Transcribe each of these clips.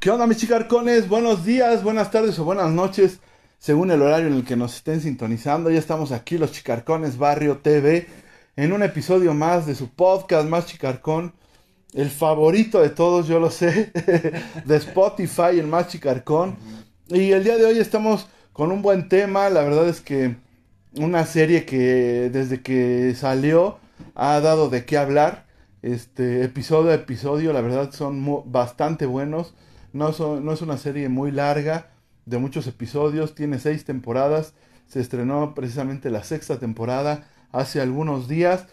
¿Qué onda mis chicarcones? Buenos días, buenas tardes o buenas noches, según el horario en el que nos estén sintonizando. Ya estamos aquí los Chicarcones Barrio TV en un episodio más de su podcast más chicarcón, el favorito de todos, yo lo sé, de Spotify, el más chicarcón. Y el día de hoy estamos con un buen tema, la verdad es que una serie que desde que salió ha dado de qué hablar. Este episodio a episodio, la verdad son bastante buenos. No, es una serie muy larga, de muchos episodios, tiene seis temporadas. Se estrenó precisamente la sexta temporada hace algunos días.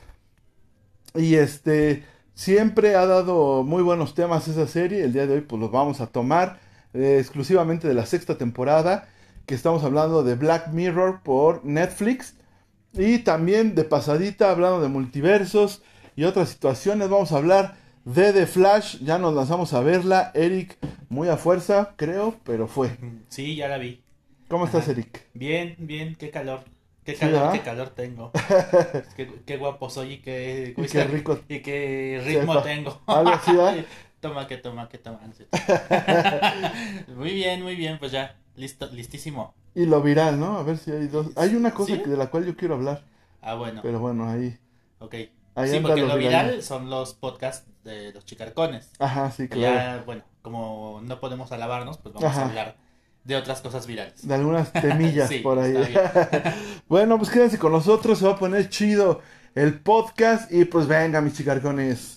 Y este siempre ha dado muy buenos temas esa serie. El día de hoy pues los vamos a tomar eh, exclusivamente de la sexta temporada. Que estamos hablando de Black Mirror por Netflix. Y también de pasadita hablando de multiversos y otras situaciones. Vamos a hablar de The Flash, ya nos lanzamos a verla. Eric, muy a fuerza, creo, pero fue. Sí, ya la vi. ¿Cómo estás, Eric? Bien, bien, qué calor. Qué calor, qué calor tengo. qué, guapo soy y qué, y qué rico. Y qué ritmo tengo. Algo así, toma, que toma, que toma. muy bien, muy bien, pues ya, listo, listísimo. Y lo viral, ¿no? A ver si hay dos. Hay una cosa de la cual yo quiero hablar. Ah, bueno. Pero bueno, ahí. Ok. Sí, porque lo viral son los podcasts de los chicarcones. Ajá, sí, claro. Ya, bueno, como no podemos alabarnos, pues vamos a hablar de otras cosas virales. De algunas temillas por ahí. bueno, pues quédense con nosotros, se va a poner chido el podcast y pues venga, mis. Chicarcones,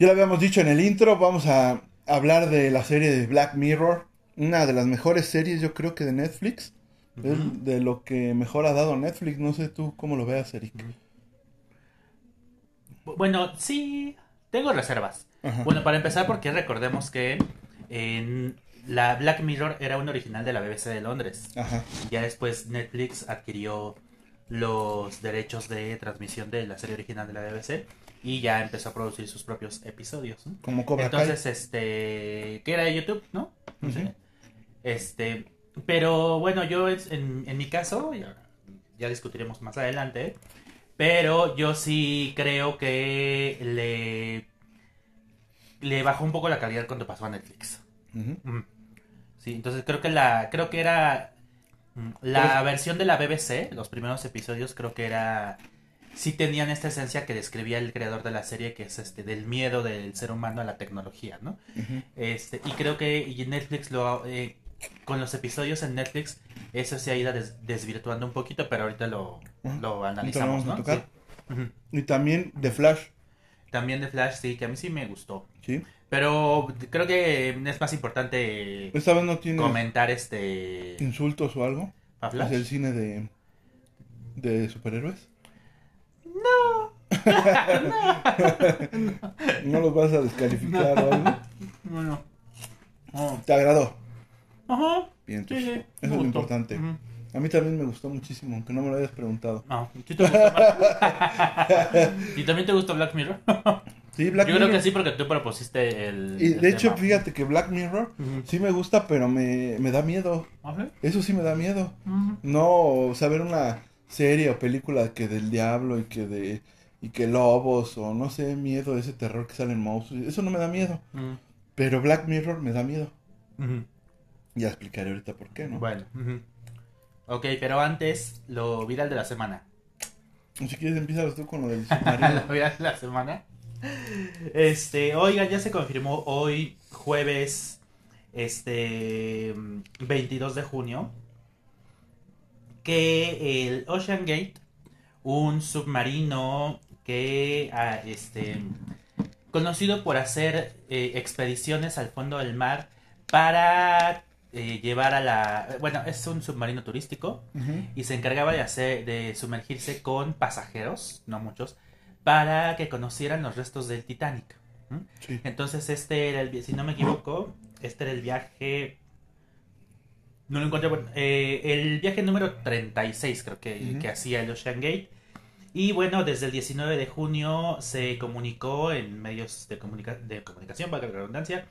Ya lo habíamos dicho en el intro, vamos a hablar de la serie de Black Mirror, una de las mejores series yo creo que de Netflix, de lo que mejor ha dado Netflix, no sé tú cómo lo veas, Eric. Bueno, sí, tengo reservas. Bueno, para empezar porque recordemos que en la Black Mirror era un original de la BBC de Londres. Ajá. Ya después Netflix adquirió los derechos de transmisión de la serie original de la BBC y ya empezó a producir sus propios episodios. Como Cobra Entonces, este, que era de YouTube, ¿no? Este, pero bueno, yo en, en mi caso, ya, ya, discutiremos más adelante, pero yo sí creo que le, le bajó un poco la calidad cuando pasó a Netflix. Sí, entonces creo que la, creo que era mm, la versión de la BBC, los primeros episodios creo que era sí tenían esta esencia que describía el creador de la serie, que es este del miedo del ser humano a la tecnología, ¿no? Este, y creo que y Netflix lo eh, con los episodios en Netflix eso se ha ido desvirtuando un poquito, pero ahorita lo, lo analizamos, ¿no? Y también de Flash. También de Flash, sí, que a mí sí me gustó. Sí. Pero creo que es más importante Esta vez no tiene comentar este insultos o algo. ¿A Flash? ¿Es el cine de de superhéroes? No. no. los vas a descalificar o algo? No, ¿Te agradó? Ajá. Bien, sí, Eso es lo importante. A mí también me gustó muchísimo, aunque no me lo hayas preguntado. No, ¿sí te gustó ¿Y también te gustó Black Mirror? Sí, Black Yo Mirror. creo que sí, porque tú propusiste el. Y de hecho, fíjate que Black Mirror sí me gusta, pero me, me da miedo. ¿Ah, Eso sí me da miedo. No saber una serie o película que del diablo y que de y que lobos o no sé, miedo, ese terror que sale en monstruos, eso no me da miedo. Pero Black Mirror me da miedo. Ya explicaré ahorita por qué, ¿no? Bueno. Ok, pero antes, lo viral de la semana. Si quieres, empiezas tú con lo del lo viral de la semana. Este, oiga, ya se confirmó hoy, jueves, este, 22 de junio, que el Ocean Gate, un submarino que ah, este conocido por hacer eh, expediciones al fondo del mar para eh, llevar a la... Bueno, es un submarino turístico y se encargaba de, hacer, de sumergirse con pasajeros, no muchos, para que conocieran los restos del Titanic. Entonces este era el, si no me equivoco, este era el viaje... No lo encontré, bueno, eh, el viaje número 36 creo que, que hacía el Ocean Gate. Y bueno, desde el 19 de junio se comunicó en medios de, comunica- de comunicación, para la redundancia,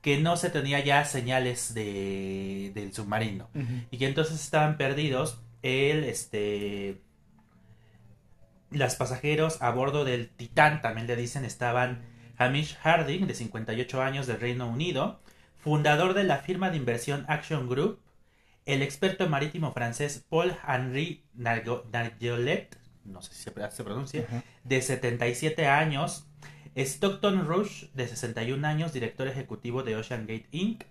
que no se tenía ya señales de, del submarino y que entonces estaban perdidos el este las pasajeros a bordo del Titán también le dicen estaban Hamish Harding de 58 años del Reino Unido fundador de la firma de inversión Action Group el experto marítimo francés Paul Henri Nargo- Nargeolet no sé si se, pronuncia de 77 años, Stockton Rush, de 61 años, director ejecutivo de Ocean Gate Inc.,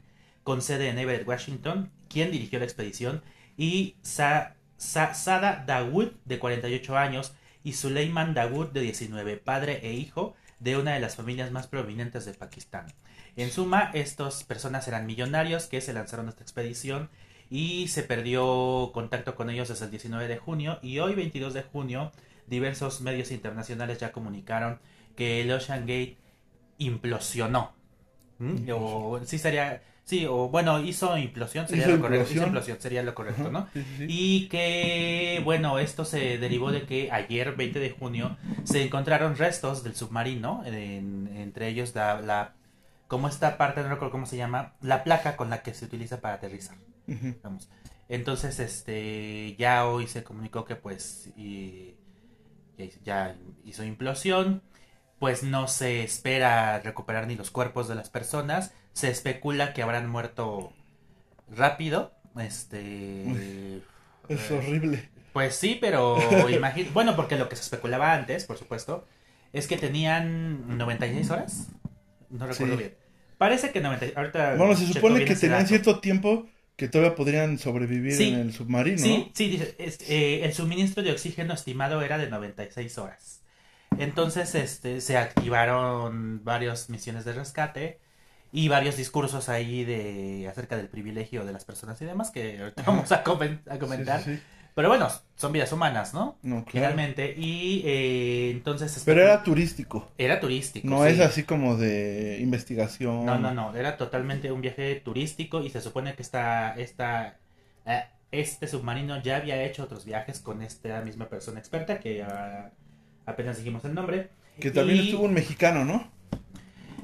con sede en Everett, Washington, quien dirigió la expedición, y Sa- Sa- Sada Dawood, de 48 años, y Suleiman Dawood, de 19, padre e hijo de una de las familias más prominentes de Pakistán. En suma, estas personas eran millonarios que se lanzaron a esta expedición y se perdió contacto con ellos desde el 19 de junio y hoy 22 de junio diversos medios internacionales ya comunicaron que el Ocean Gate implosionó. ¿Mm? O sí sería, sí, o bueno, hizo implosión, sería Hizo lo correcto, hizo implosión. implosión, sería lo correcto, Ajá. ¿no? Sí, sí, sí. Y que, bueno, esto se derivó de que ayer, 20 de junio, se encontraron restos del submarino, en- entre ellos la, la, como esta parte, no recuerdo cómo se llama, la placa con la que se utiliza para aterrizar. Vamos. Entonces, este, ya hoy se comunicó que pues y- ya hizo implosión, pues no se espera recuperar ni los cuerpos de las personas, se especula que habrán muerto rápido, este, Es eh, horrible. pues sí, pero imagino, bueno, porque lo que se especulaba antes, por supuesto, es que tenían 96 horas, no recuerdo Sí. bien. Parece que 90, ahorita Bueno, se supone que tenían dato. cierto tiempo que todavía podrían sobrevivir Sí. en el submarino. Sí, sí, eh, el suministro de oxígeno estimado era de 96 horas. Entonces, este, se activaron varias misiones de rescate y varios discursos ahí de acerca del privilegio de las personas y demás que ahorita vamos a, comentar. sí, sí. Pero bueno, son vidas humanas, ¿no? No, claro. Finalmente. Y eh, entonces... Pero era turístico. Era turístico. No es así como de investigación. No, no, no, era totalmente un viaje turístico y se supone que esta, esta, eh, este submarino ya había hecho otros viajes con esta misma persona experta que ah, apenas dijimos el nombre. Que también Y, estuvo un mexicano, ¿no?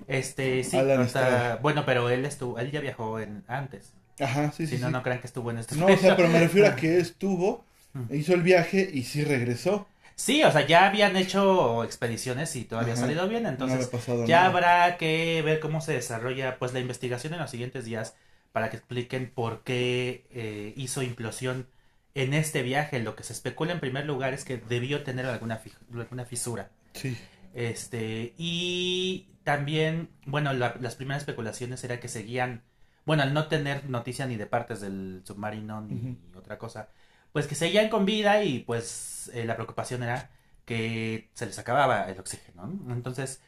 Este, sí, Alan Estrada. bueno, pero él estuvo, él ya viajó en, antes. Ajá, sí, si sí. no, sí. no crean que estuvo en este No, o sea, pero me refiero a que estuvo, hizo el viaje y sí regresó. Sí, o sea, ya habían hecho expediciones y Ajá. salido bien, no entonces Ya nada. habrá que ver cómo se desarrolla pues la investigación en los siguientes días para que expliquen por qué eh, hizo implosión en este viaje. Lo que se especula en primer lugar es que debió tener alguna, alguna fisura. Sí. Este, y también, bueno, la- las primeras especulaciones era que seguían, bueno, al no tener noticia ni de partes del submarino ni otra cosa, pues que seguían con vida y pues eh, la preocupación era que se les acababa el oxígeno. ¿no? Entonces,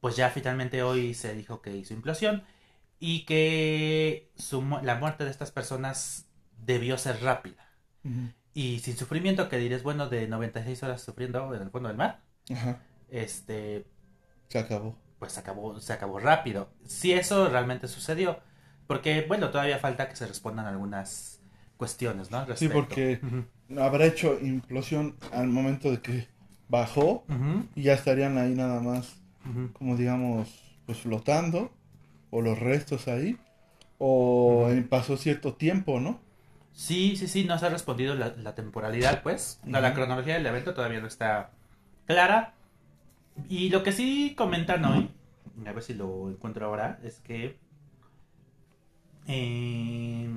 pues ya finalmente hoy se dijo que hizo implosión y que su la muerte de estas personas debió ser rápida y sin sufrimiento, que diréis, bueno, de 96 horas sufriendo en el fondo del mar, Ajá. Este, Se acabó. pues se acabó, se acabó rápido. Si eso realmente sucedió, porque bueno, todavía falta que se respondan algunas cuestiones, ¿no? Sí, porque habrá hecho implosión al momento de que bajó y ya estarían ahí nada más, como digamos, pues flotando, o los restos ahí, o pasó cierto tiempo, ¿no? Sí, sí, sí, no se ha respondido la, la temporalidad, pues. La, cronología del evento todavía no está clara. Y lo que sí comentan hoy, a ver si lo encuentro ahora, es que... eh,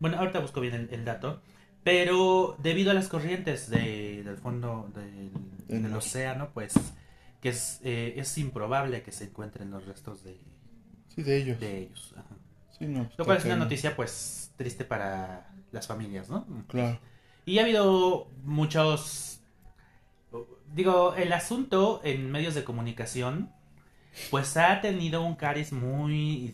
bueno, ahorita busco bien el, el dato. Pero debido a las corrientes de- del fondo del, océano, pues que es, eh, es improbable que se encuentren los restos de, Sí, de ellos. de ellos. ajá. Sí, no, Lo cual es una noticia pues triste para las familias, ¿no? Claro. Y ha habido muchos... Digo, el asunto en medios de comunicación pues ha tenido un cariz muy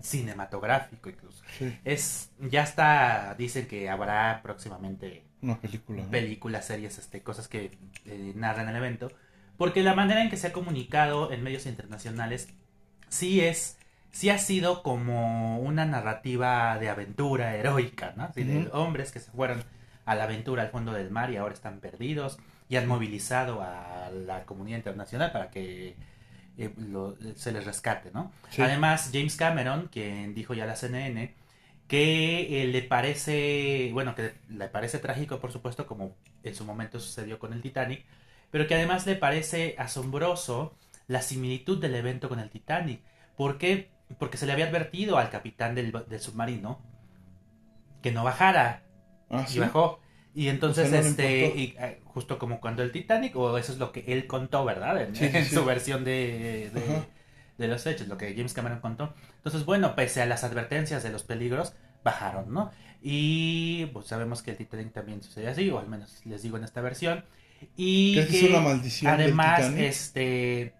cinematográfico incluso. Sí, Es, ya está, dicen que habrá próximamente una película. ¿no? películas, series, este, cosas que eh, narran el evento, porque la manera en que se ha comunicado en medios internacionales sí es, sí ha sido como una narrativa de aventura heroica, ¿no? Así de Ujú. hombres que se fueron a la aventura al fondo del mar y ahora están perdidos y han movilizado a la comunidad internacional para que eh, lo- se les rescate, ¿no? Sí. Además, James Cameron, quien dijo ya a la CNN, que eh, le parece, bueno, que le parece trágico, por supuesto, como en su momento sucedió con el Titanic, pero que además le parece asombroso la similitud del evento con el Titanic. ¿Por qué? Porque se le había advertido al capitán del, del submarino que no bajara Ah, y sí. bajó. Y entonces, este, y, eh, justo como cuando el Titanic, o eso es lo que él contó, ¿verdad? En, Sí, sí, en sí. su versión de, de, de los hechos, lo que James Cameron contó. Entonces, bueno, pese a las advertencias de los peligros, bajaron, ¿no? Y pues sabemos que el Titanic también sucede así, o al menos les digo en esta versión. Y ¿Crees que es una maldición además, este,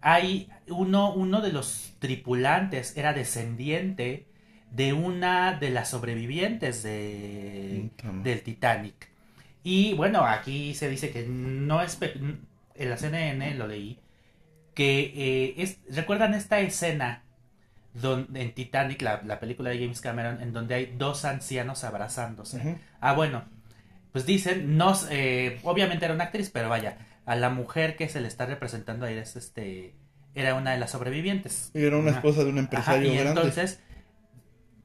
hay uno, uno de los tripulantes era descendiente de una de las sobrevivientes de, del Titanic. Y bueno, aquí se dice que no es... En la CNN lo leí. Que eh, es... ¿Recuerdan esta escena donde, en Titanic, la, la película de James Cameron, en donde hay dos ancianos abrazándose? Ah, bueno, pues dicen, no, eh, obviamente era una actriz, pero vaya, a la mujer que se le está representando ahí es este, era una de las sobrevivientes. Y era una esposa de un Ajá, empresario y grande. entonces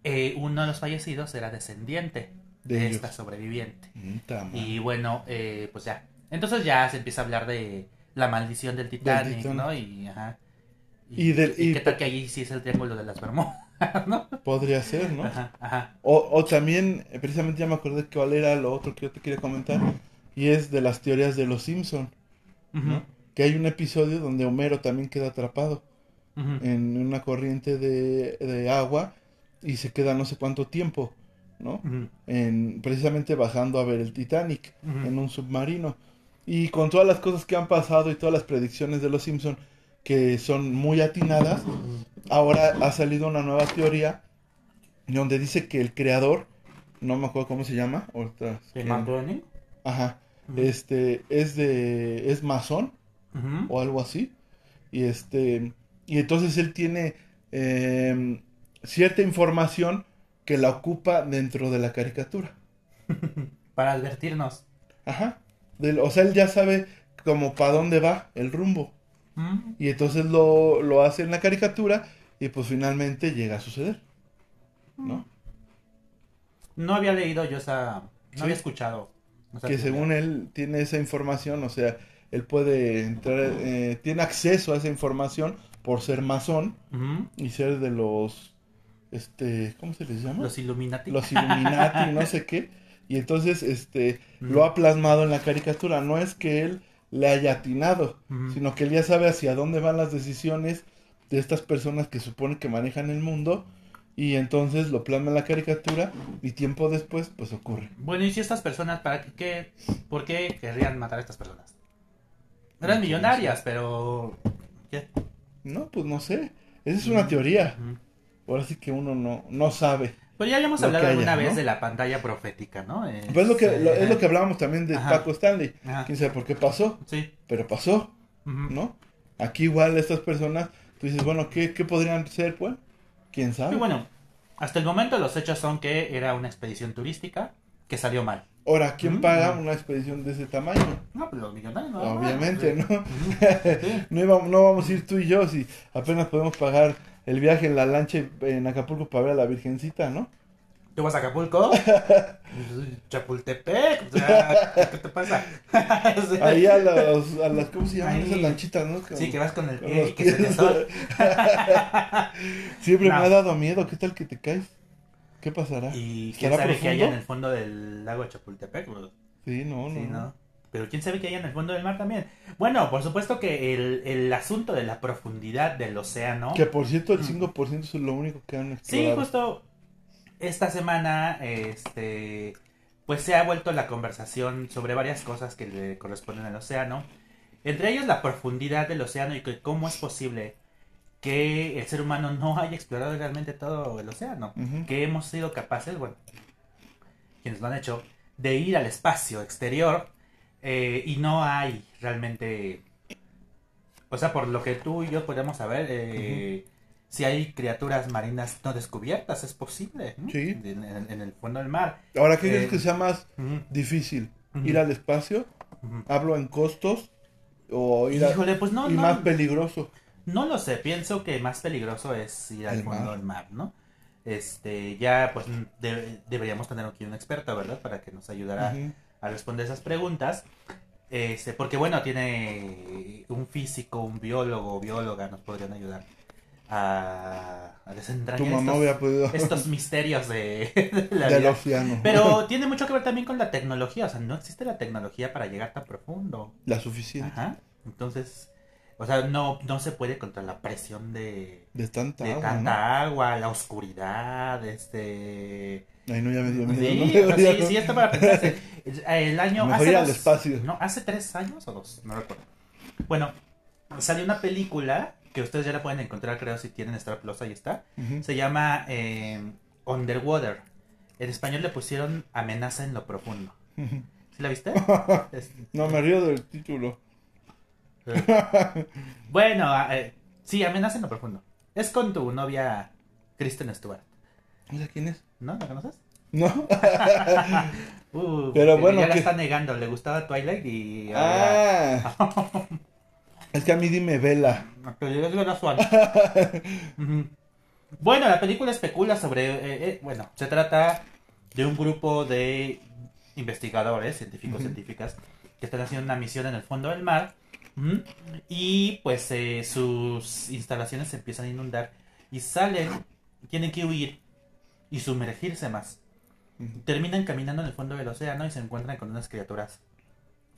eh, uno de los fallecidos era descendiente De esta sobreviviente. Madre. Y bueno, eh, pues ya. Entonces ya se empieza a hablar de la maldición del Titanic, Titanic. ¿no? Y, ajá. Y del- y- qué tal que allí sí es el triángulo de las Bermudas, ¿no? Podría ser, ¿no? Ajá, ajá. O, o también, eh, precisamente ya me acordé cuál era lo otro que yo te quería comentar. Y es de las teorías de los Simpson. Que hay un episodio donde Homero también queda atrapado en una corriente de, de agua y se queda no sé cuánto tiempo, ¿no? En, precisamente bajando a ver el Titanic en un submarino. Y con todas las cosas que han pasado y todas las predicciones de los Simpson que son muy atinadas, ahora ha salido una nueva teoría donde dice que el creador, no me acuerdo cómo se llama, ahorita, ¿De Matt Groening? ajá, este, es de, es masón o algo así, y este, y entonces él tiene em, cierta información que la ocupa dentro de la caricatura, Para advertirnos. ajá, del- o sea, él ya sabe como para dónde va el rumbo, Ujú. y entonces lo, lo hace en la caricatura, y pues finalmente llega a suceder, ¿no? No había leído yo esa. No Sí. había escuchado. que según él tiene esa información, o sea, él puede entrar, eh, tiene acceso a esa información por ser masón y ser de los, este, ¿cómo se les llama? Los Illuminati. Los Illuminati, no sé qué. Y entonces, este, lo ha plasmado en la caricatura. No es que él le haya atinado, sino que él ya sabe hacia dónde van las decisiones de estas personas que supone que manejan el mundo. Y entonces lo plasma en la caricatura y tiempo después, pues ocurre. Bueno, y si estas personas, ¿para qué, ¿por qué querrían matar a estas personas? Eran millonarias, pero. ¿Qué? No, pues no sé. Esa es una teoría. Ahora sí que uno no, no sabe. Pues ya habíamos hablado alguna vez ¿no? de la pantalla profética, ¿no? Pues es lo que, Este, lo- es lo que hablábamos también de Ajá. Paco Stanley. Ajá. Quién sabe por qué pasó, Sí. pero pasó. ¿no? Aquí igual estas personas, tú dices, bueno, ¿qué, qué podrían ser, pues? ¿Quién sabe? Y bueno, hasta el momento los hechos son que era una expedición turística que salió mal. Ahora, ¿quién paga una expedición de ese tamaño? No, pues los millonarios no. Obviamente, ¿no? Sí. No, íbamos- no vamos a ir tú y yo si apenas podemos pagar el viaje en la lancha en Acapulco para ver a la Virgencita, ¿no? ¿Tú vas a Acapulco? Chapultepec. O sea, ¿qué te pasa? Ahí a, los, a las, ¿cómo se llaman esas lanchitas, no? Sí, que vas con el pie y que se te sol. Siempre No. me ha dado miedo. ¿Qué tal que te caes? ¿Qué pasará? Y quién ¿Estará sabe qué hay en profundo? el fondo del lago Chapultepec. bro? Sí, no, no. Sí, no. Pero quién sabe qué hay en el fondo del mar también. Bueno, por supuesto que el, el asunto de la profundidad del océano. Que por cierto, el Mm. 5% es lo único que han Sí, explorado. justo esta semana, este, pues se ha vuelto la conversación sobre varias cosas que le corresponden al océano. Entre ellos la profundidad del océano y que cómo es posible que el ser humano no haya explorado realmente todo el océano, que hemos sido capaces, bueno, quienes lo han hecho, de ir al espacio exterior eh, y no hay realmente, o sea, por lo que tú y yo podemos saber, eh, si hay criaturas marinas no descubiertas, es posible. Sí. en, en- en el fondo del mar. Ahora, ¿qué Eh, crees que sea más difícil? ¿Ir al espacio? ¿Hablo en costos? ¿O ir a- Híjole, pues no, y no, más peligroso? No lo sé, pienso que más peligroso es ir al El fondo mar. del mar, ¿no? Este, ya pues de- deberíamos tener aquí un experto, ¿verdad? Para que nos ayudara. A responder esas preguntas. Este, porque bueno, tiene un físico, un biólogo, bióloga, nos podrían ayudar a, a desentrañar estos, podido estos misterios de, de la del océano. Pero tiene mucho que ver también con la tecnología, o sea, no existe la tecnología para llegar tan profundo. La suficiente. Ajá. Entonces, o sea, no, no se puede contra la presión de, De tanta de agua, tanta agua, la oscuridad, este... Ay, no, ya me dio miedo. Sí, no sí, sí, está para pensarse. El año... Mejor hace ir al dos- espacio. No, hace tres años o dos, no recuerdo. Bueno, salió una película que ustedes ya la pueden encontrar, creo, si tienen Star Plus, ahí está. Se llama eh, Underwater. En español le pusieron Amenaza en lo Profundo. ¿Sí la viste? No, me río del título. Bueno, eh, sí, amenaza en lo profundo. Es con tu novia Kristen Stewart, quién es. ¿no? ¿La conoces? ¿No? Uh, Pero bueno, ya la está negando. Le gustaba Twilight y. Ah. Es que a mí dime vela. Bueno, la película especula sobre... eh, eh, bueno, se trata de un grupo de investigadores, científicos, científicas, que están haciendo una misión en el fondo del mar. Y pues eh, sus instalaciones se empiezan a inundar y salen, tienen que huir y sumergirse más. Terminan caminando en el fondo del océano y se encuentran con unas criaturas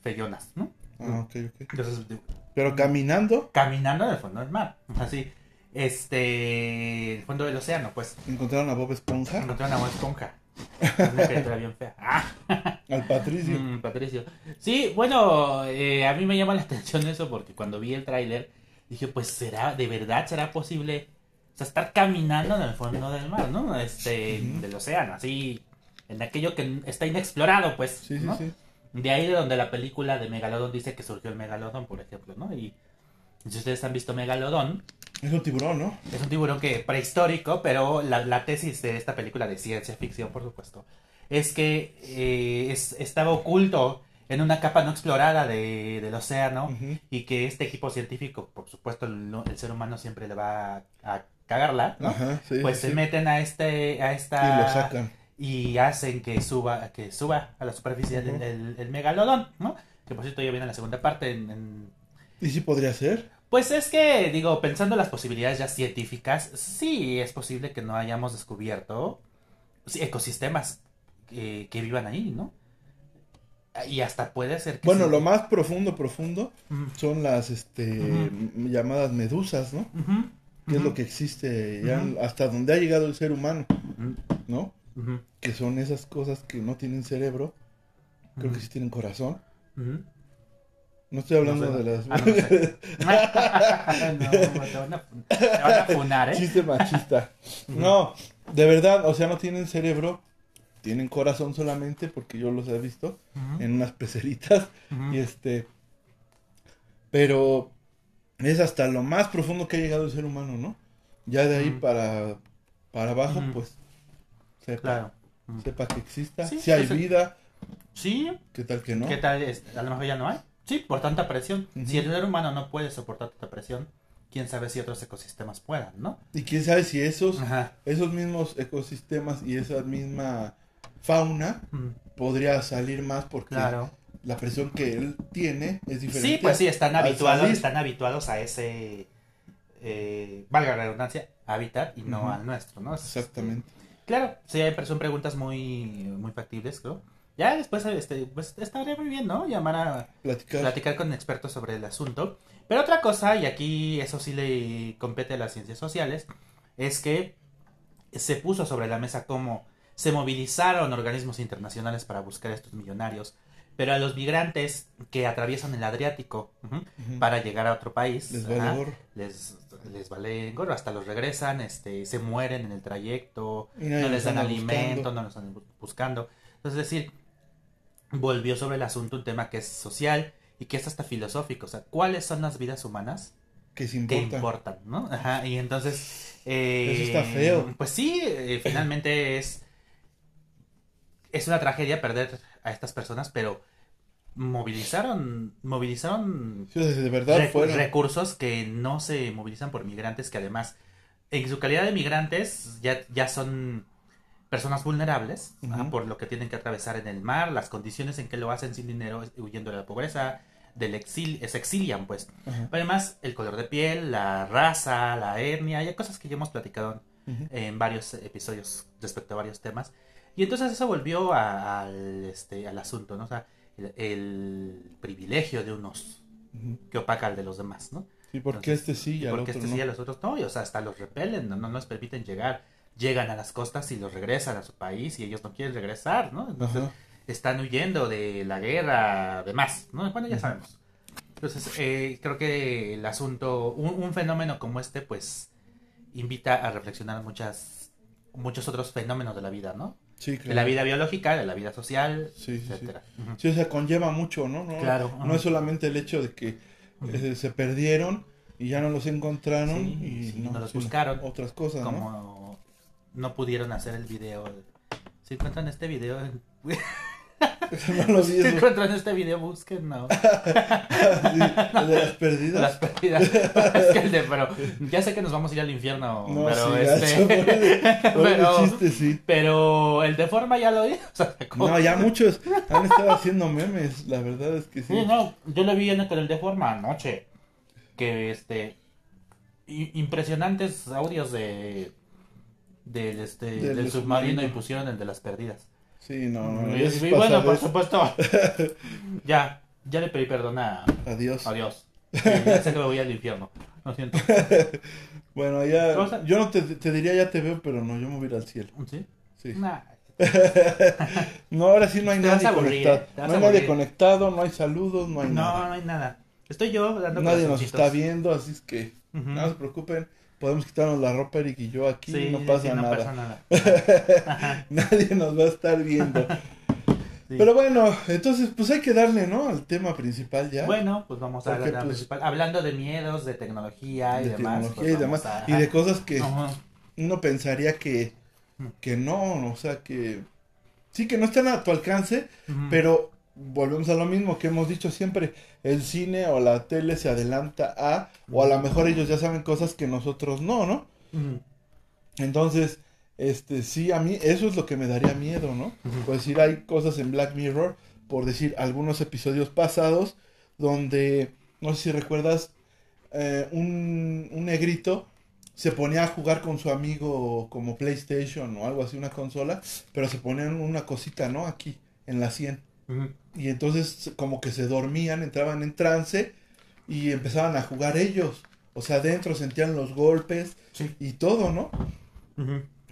feyonas, ¿no? Ah, ok, ok. Entonces, Pero caminando caminando en el fondo del mar. Así, este, el fondo del océano, pues, encontraron a Bob Esponja, encontraron a una esponja. Una criatura bien fea. Al Patricio. mm, Patricio. Sí, bueno, eh, a mí me llama la atención eso porque cuando vi el tráiler dije, pues será, de verdad será posible, o sea, estar caminando en el fondo del mar, ¿no? Este, del océano, así, en aquello que está inexplorado, pues, Sí, ¿no? sí. De ahí de donde la película de Megalodon dice que surgió el Megalodon, por ejemplo, ¿no? Y si ustedes han visto Megalodon, Es un tiburón, ¿no? es un tiburón que prehistórico, pero la, la tesis de esta película de ciencia ficción, por supuesto, es que eh, es- estaba oculto en una capa no explorada de- del océano y que este equipo científico, por supuesto, el, el ser humano siempre le va a, a cagarla, ¿no? Ajá, sí. pues sí, se meten a este a esta Y lo sacan. y hacen que suba que suba a la superficie el, Ujú. el- el megalodón, ¿no? Que por cierto ya viene la segunda parte en- en, ¿Y si podría ser? pues es que, digo, pensando en las posibilidades ya científicas, sí es posible que no hayamos descubierto ecosistemas que, que vivan ahí, ¿no? Y hasta puede ser que Bueno, lo más profundo, profundo, son las este llamadas medusas, ¿no? Que es lo que existe ya hasta donde ha llegado el ser humano, ¿no? Que son esas cosas que no tienen cerebro, creo que sí tienen corazón. No estoy hablando No sé. de las... Ah, no sé. no, te van a, te van a funar, ¿eh? Chiste machista. No, de verdad, o sea, no tienen cerebro, tienen corazón solamente, porque yo los he visto en unas peceritas. Y este. Pero es hasta lo más profundo que ha llegado el ser humano, ¿no? Ya de ahí para, para abajo, pues sepa, Claro. Sepa que exista. Sí, si hay pues, vida, Sí, ¿qué tal que no? ¿Qué tal? es? A lo mejor ya no hay. Sí, por tanta presión. Si el ser humano no puede soportar tanta presión, quién sabe si otros ecosistemas puedan, ¿no? Y quién sabe si esos, Ajá. esos mismos ecosistemas y esa misma fauna Mm, podría salir más porque Claro. la presión que él tiene es diferente. Sí, pues sí, están habituados, salir. están habituados a ese, eh, valga la redundancia, hábitat y no al nuestro, ¿no? Exactamente. Claro, sí, son preguntas muy, muy factibles, creo. Ya después, este, pues estaría muy bien, ¿no? Llamar a, Platicar. platicar con expertos sobre el asunto. Pero otra cosa, y aquí eso sí le compete a las ciencias sociales, es que se puso sobre la mesa cómo se movilizaron organismos internacionales para buscar a estos millonarios, Pero a los migrantes que atraviesan el Adriático ujú, Ujú. para llegar a otro país, Les vale gorro. les, les vale gorro, hasta los regresan, este, se mueren en el trayecto, no les dan alimento, buscando. no los bu- buscando. Entonces, es decir, volvió sobre el asunto un tema que es social y que es hasta filosófico. O sea, ¿cuáles son las vidas humanas Que se que importa. importan? ¿no? Ajá, y entonces... eh, Eso está feo. Pues sí, eh, finalmente es... Es una tragedia perder a estas personas, pero movilizaron, movilizaron Sí, o sea, de verdad Recu- fueron. recursos que no se movilizan por migrantes que además en su calidad de migrantes ya, ya son personas vulnerables por lo que tienen que atravesar en el mar, las condiciones en que lo hacen sin dinero, huyendo de la pobreza, del exil, se exilian pues. Pero además el color de piel, la raza, la etnia, hay cosas que ya hemos platicado en varios episodios respecto a varios temas. Y entonces eso volvió a- al, este, al asunto, ¿no? O sea, el, el privilegio de unos que opaca al de los demás, ¿no? Sí, porque este sí y al Porque otro este no. sí y a los otros no, y, o sea, hasta los repelen, no, no les permiten llegar. Llegan a las costas y los regresan a su país y ellos no quieren regresar, ¿no? Entonces Ajá. están huyendo de la guerra, demás, ¿no? Bueno, ya sabemos. Entonces, eh, creo que el asunto, un, un fenómeno como este, pues, invita a reflexionar muchas, muchos otros fenómenos de la vida, ¿no? Sí, De la vida biológica, de la vida social, Sí, sí, sí. etcétera. Sí, o sea, conlleva mucho, ¿no? No, Claro, no es solamente el hecho de que eh, se perdieron y ya no los encontraron y no los buscaron. Otras cosas, ¿no? como no pudieron hacer el video. Si encuentran este video, si encuentran este video, busquen, no. Sí, el de las perdidas. Las pérdidas. es que el de, pero ya sé que nos vamos a ir al infierno, No, pero sí, este. gacho, pero, chiste, sí. pero el de forma ya lo vi. O sea, como- No, ya muchos han estado haciendo memes, la verdad es que sí. Sí, no, yo lo vi en el, de forma anoche. Que este. impresionantes audios de. Del, este, Del del, submarino submarino. y pusieron el de las perdidas. Sí, no, no, Y- ya es y bueno, por supuesto. ya, ya le pedí perdón a. Adiós. a Dios. Sí, ya sé que me voy al infierno. Lo siento. Bueno, ya, yo no te, te diría ya te veo, pero no, yo me voy a ir al cielo. ¿Sí? Sí. Nah. No, ahora sí no hay nadie conectado. vas No hay nadie conectado, no hay saludos, no hay No, nada. no hay nada. Estoy yo dando Nadie nos está viendo, así es que Ujú. no se preocupen. Podemos quitarnos la ropa, Eric y yo aquí, Sí, no pasa sí, no nada. pasa nada. Ajá, Nadie nos va a estar viendo. sí. Pero bueno, entonces pues hay que darle, ¿no? Al tema principal ya. Bueno, pues vamos a la pues, principal. Hablando de miedos, de tecnología y de demás. tecnología pues y demás. a- Y de cosas que Ajá. uno pensaría que, que no, o sea que sí que no están a tu alcance, pero volvemos a lo mismo que hemos dicho siempre, el cine o la tele se adelanta a, o a lo mejor ellos ya saben cosas que nosotros no, ¿no? Entonces, este, sí, a mí eso es lo que me daría miedo, ¿no? Ujú. Pues decir, hay cosas en Black Mirror, por decir algunos episodios pasados, donde, no sé si recuerdas, eh, un, un negrito se ponía a jugar con su amigo como PlayStation o algo así, una consola, pero se ponían una cosita, ¿no? Aquí, en la 100. Y entonces como que se dormían, entraban en trance y empezaban a jugar ellos. O sea, adentro sentían los golpes Sí. y todo, ¿no?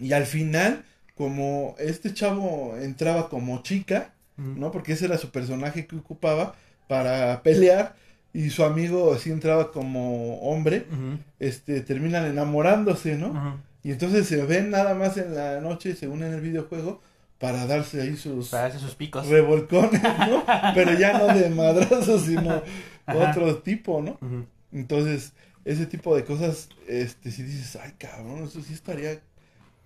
Y al final, como este chavo entraba como chica. ¿no? Porque ese era su personaje que ocupaba para pelear y su amigo así entraba como hombre, este, terminan enamorándose, ¿no? Y entonces se ven nada más en la noche, se unen en el videojuego para darse ahí sus Para hacer sus picos. revolcones, ¿no? Pero ya no de madrazos, sino Ajá. otro tipo, ¿no? Entonces, ese tipo de cosas, este, si dices, ay, cabrón, eso sí estaría,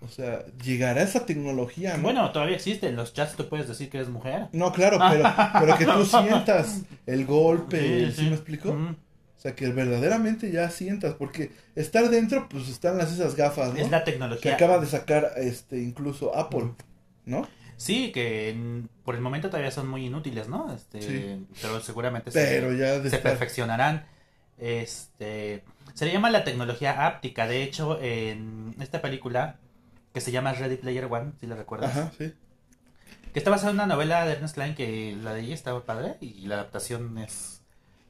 o sea, llegará esa tecnología, ¿no? Bueno, todavía existen los chats, tú puedes decir que eres mujer. No, claro, pero, pero que tú sientas el golpe, ¿sí, me explico? O sea, que verdaderamente ya sientas, porque estar dentro, pues están las esas gafas, ¿no? Es la Que tecnología. acaba de sacar, este, incluso Apple, ¿no? Sí, que en- por el momento todavía son muy inútiles, ¿no? Este, Sí. Pero seguramente Pero se, ya perfeccionarán. Este, se le llama la tecnología áptica. De hecho, en esta película que se llama Ready Player One, si la recuerdas, Ajá, sí. que está basada en una novela de Ernest Klein que la de ella estaba padre y la adaptación es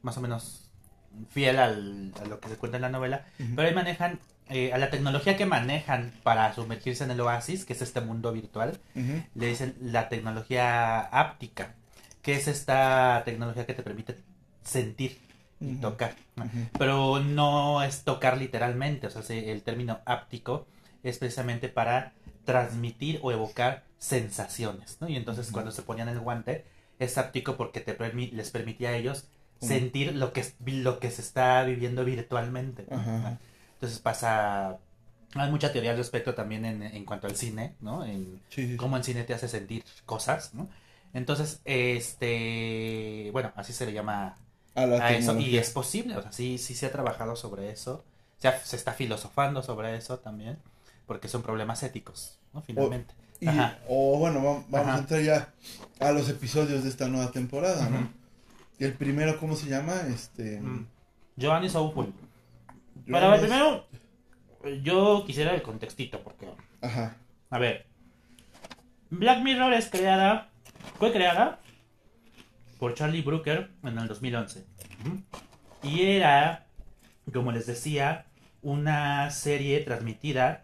más o menos fiel al- a lo que se cuenta en la novela. Pero ahí manejan eh, a la tecnología que manejan para sumergirse en el oasis, que es este mundo virtual, le dicen la tecnología áptica, que es esta tecnología que te permite sentir y tocar. Pero no es tocar literalmente, o sea, se- el término áptico es precisamente para transmitir o evocar sensaciones, ¿no? Y entonces cuando se ponían el guante es áptico porque te permi- les permitía a ellos sentir lo que, lo que se está viviendo virtualmente. ¿no? Entonces pasa... Hay mucha teoría al respecto también en, en cuanto al cine, ¿no? En, Sí, sí, sí. cómo el cine te hace sentir cosas, ¿no? Entonces, este, bueno, así se le llama A eso y es posible, o sea, sí, sí se ha trabajado sobre eso, se, ha- se está filosofando sobre eso también, porque son problemas éticos, ¿no? Finalmente. Y- Ajá. o bueno, va- vamos Ajá. a entrar ya a los episodios de esta nueva temporada, ¿no? El primero, ¿cómo se llama? Este... Mm. Giovanni Soulful. Para ver, primero, yo quisiera el contextito, porque, Ajá. a ver, Black Mirror es creada, fue creada por Charlie Brooker en el 2011. Ujú. Y era, como les decía, una serie transmitida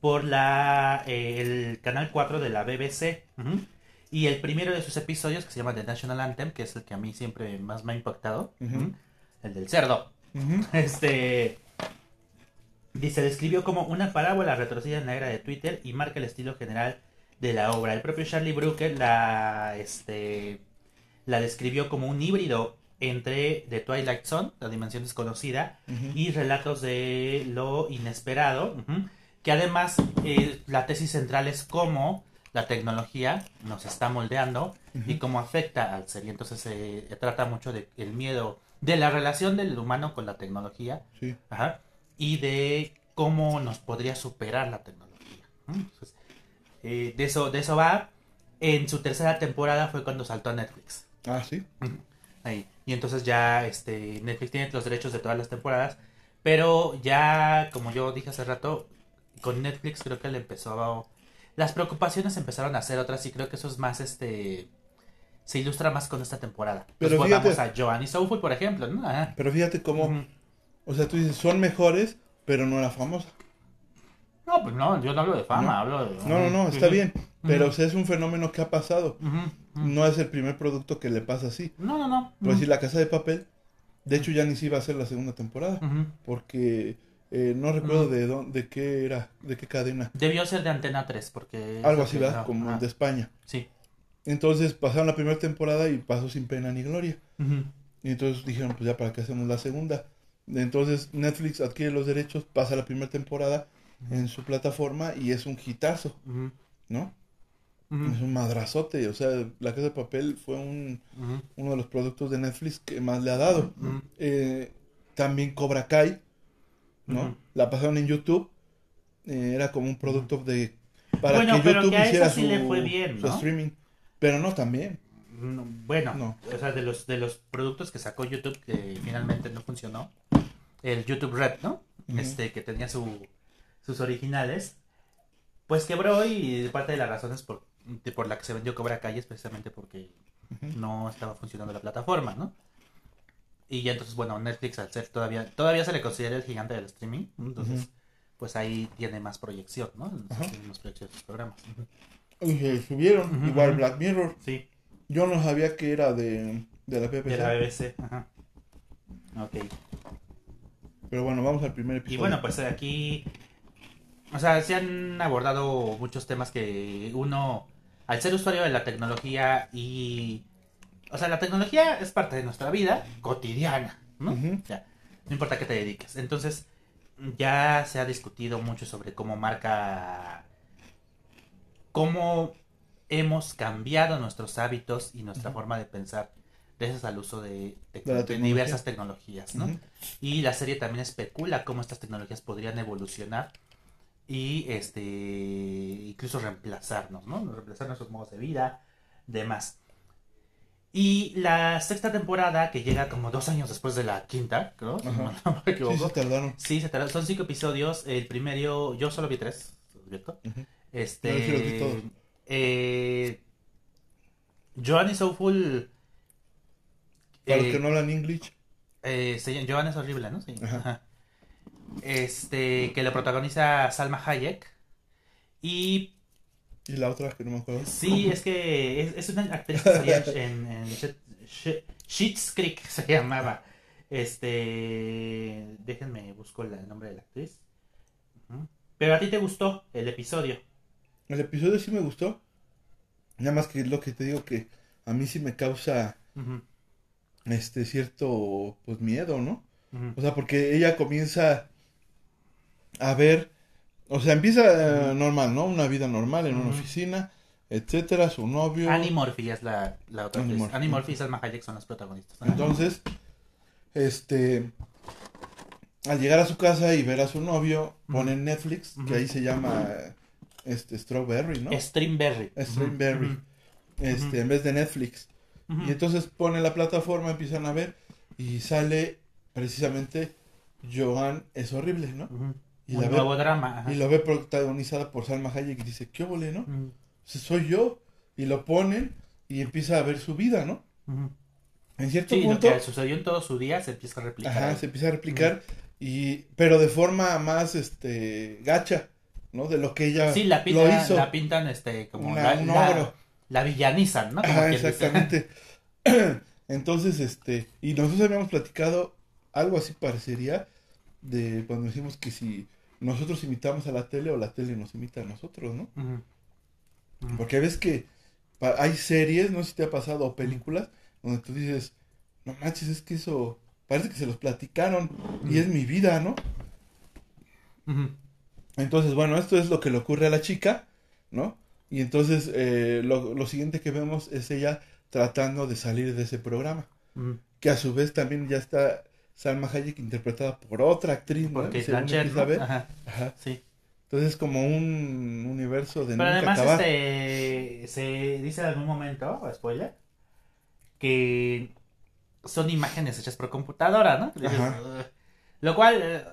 por la, eh, el canal 4 de la BBC. Y el primero de sus episodios, que se llama The National Anthem, que es el que a mí siempre más me ha impactado, el del cerdo. Este. Dice, describió como una parábola retrocedida en la era de Twitter y marca el estilo general de la obra. El propio Charlie Brooker la, este, la describió como un híbrido entre The Twilight Zone, la dimensión desconocida, y relatos de lo inesperado, que además eh, la tesis central es cómo la tecnología nos está moldeando y cómo afecta al ser. Y entonces se trata mucho del miedo, de la relación del humano con la tecnología Sí. ajá, y de cómo nos podría superar la tecnología. eh, de, eso, de eso va. En su tercera temporada fue cuando saltó a Netflix. Ah, sí. Ahí. Y entonces ya este, Netflix tiene los derechos de todas las temporadas. Pero ya, como yo dije hace rato, con Netflix creo que le empezó a... Las preocupaciones empezaron a ser otras y creo que eso es más, este... Se ilustra más con esta temporada. Pero volvamos fíjate- a Joanny Soulful, por ejemplo. Pero fíjate cómo. O sea, tú dices, son mejores, pero no la famosa. No, pues no, yo no hablo de fama, No. hablo de... No, no, no, está bien. Pero Ujú. o sea, es un fenómeno que ha pasado. No es el primer producto que le pasa así. No, no, no. Pues si la casa de papel, de hecho ya ni se iba a hacer la segunda temporada. Porque eh, no recuerdo de dónde, de qué era, de qué cadena. Debió ser de Antena 3, porque... Algo así, ¿verdad? Como ajá. de España. Sí. Entonces pasaron la primera temporada y pasó sin pena ni gloria. Y entonces dijeron, pues ya para qué hacemos la segunda. Entonces Netflix adquiere los derechos, pasa la primera temporada en su plataforma y es un hitazo. ¿no? Es un madrazote. O sea, La Casa de Papel fue un, uno de los productos de Netflix que más le ha dado. Eh, también Cobra Kai, ¿no? La pasaron en YouTube. Eh, era como un producto de... Para Bueno, que pero YouTube que a esa hiciera sí su, le fue bien, su ¿no? streaming. Pero no también. No, Bueno, No. o sea, de los, de los productos que sacó YouTube que finalmente no funcionó, el YouTube Red, ¿no? Este, que tenía su, sus originales, pues quebró y parte de las razones por, de- por la que se vendió Cobra Kai es precisamente porque no estaba funcionando la plataforma, ¿no? Y ya entonces, bueno, Netflix al ser todavía, todavía se le considera el gigante del streaming, entonces, pues ahí tiene más proyección, ¿no? Ajá. Tiene más proyección de sus programas. Y se subieron. Igual. Black Mirror. Sí, Yo no sabía que era de, de la PPC. de la BBC, ajá. Ok. Pero bueno, vamos al primer episodio. Y bueno, pues aquí, o sea, se han abordado muchos temas que uno, al ser usuario de la tecnología y, o sea, la tecnología es parte de nuestra vida cotidiana, ¿no? O sea, no importa a qué te dediques. Entonces, ya se ha discutido mucho sobre cómo marca, cómo hemos cambiado nuestros hábitos y nuestra forma de pensar gracias al uso de, diversas tecnologías, ¿no? Y la serie también especula cómo estas tecnologías podrían evolucionar y este incluso reemplazarnos, ¿no? Reemplazar nuestros modos de vida, demás. Y la sexta temporada, que llega como dos años después de la quinta, creo, no, no me Sí, se tardaron. Sí, se tardó- son cinco episodios. El primero, yo solo vi tres, ¿cierto? Ujú. Este. Yo eh, Joanny Soulful. Para eh, los que no hablan English. eh, es horrible, ¿no? Sí. Ajá. Ajá. Este, que lo protagoniza Salma Hayek. Y Y la otra que no me acuerdo. Sí, es que es, es una actriz que salía en, en Creek, se llamaba. Este. Déjenme, busco el nombre de la actriz. Pero a ti te gustó el episodio. El episodio sí me gustó. Nada más que lo que te digo que a mí sí me causa este cierto pues miedo, ¿no? O sea, porque ella comienza a ver, o sea, empieza eh, normal, ¿no? Una vida normal en una oficina, etcétera, su novio. Annie Murphy es la, la otra Annie. Murphy. Annie Murphy y Salma Hayek son las protagonistas. Entonces, este, al llegar a su casa y ver a su novio, pone Netflix, que ahí se llama, este, Strawberry, ¿no? Streamberry. Strawberry. Ujú, Este, en vez de Netflix. Y entonces pone la plataforma, empiezan a ver, y sale precisamente Joan es horrible, ¿no? Y Un la ve- nuevo drama. ajá. Y lo ve protagonizada por Salma Hayek y dice, ¿qué ole, no? Soy yo. Y lo ponen y empieza a ver su vida, ¿no? En cierto Sí, lo punto, que sucedió en todo su día se empieza a replicar. ajá, se empieza a replicar, y, pero de forma más, este, gacha, ¿no? De lo que ella Sí, la lo pintan, hizo. la pintan este, como Una- la, un la- villanizan, ¿no? Como Ajá, quien dice. exactamente. Entonces, este, y nosotros habíamos platicado algo así parecería de cuando decimos que si nosotros imitamos a la tele o la tele nos imita a nosotros, ¿no? Porque ves que hay series, no sé si te ha pasado, o películas, donde tú dices, no manches, es que eso parece que se los platicaron y es mi vida, ¿no? Entonces, bueno, esto es lo que le ocurre a la chica, ¿no? Y entonces eh, lo, lo siguiente que vemos es ella tratando de salir de ese programa. Ujú. que a su vez también ya está Salma Hayek interpretada por otra actriz, ¿no? Porque a ¿no? Ajá, Ajá. sí. Entonces es como un universo de Pero nunca además acabar. este, se dice en algún momento, spoiler, que son imágenes hechas por computadora, ¿no? Lo cual, eh,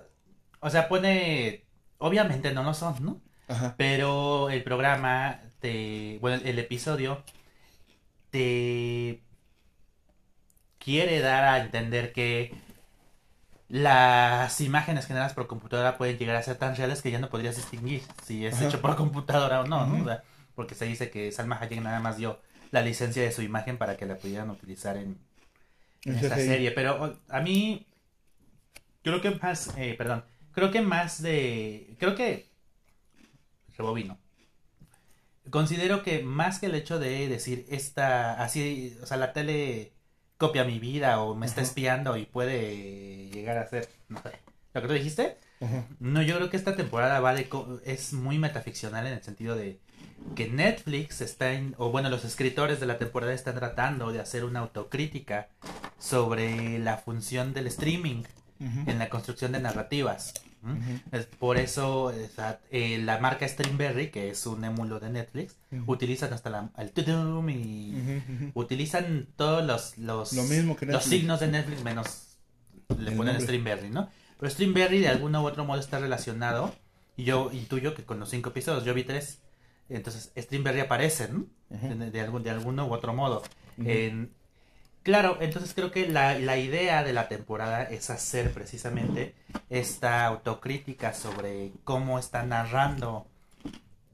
o sea, pone, obviamente no lo son, ¿no? Ajá. Pero el programa, te, bueno, el episodio te quiere dar a entender que las imágenes generadas por computadora pueden llegar a ser tan reales que ya no podrías distinguir si es Ajá. hecho por computadora o no, ¿no? Ujú. O sea, porque se dice que Salma Hayek nada más dio la licencia de su imagen para que la pudieran utilizar en, en esta serie. Pero a mí, creo que más, eh, perdón, creo que más de, creo que, rebobino. Considero que más que el hecho de decir esta, así, o sea, la tele copia mi vida o me está Ajá. espiando y puede llegar a ser, no sé, lo que tú dijiste, Ajá. no, yo creo que esta temporada va de co- es muy metaficcional en el sentido de que Netflix está en, o bueno, los escritores de la temporada están tratando de hacer una autocrítica sobre la función del streaming en la construcción de narrativas. Por eso eh, la marca Streamberry, que es un émulo de Netflix, utilizan hasta la, el tudum y utilizan todos los, los, Lo mismo que los signos de Netflix menos le El ponen nombre. Streamberry, ¿no? Pero Streamberry de algún u otro modo está relacionado y yo y tú y yo que con los cinco episodios yo vi tres entonces Streamberry aparece de, de algún de alguno u otro modo. En- claro entonces creo que la, la idea de la temporada es hacer precisamente esta autocrítica sobre cómo está narrando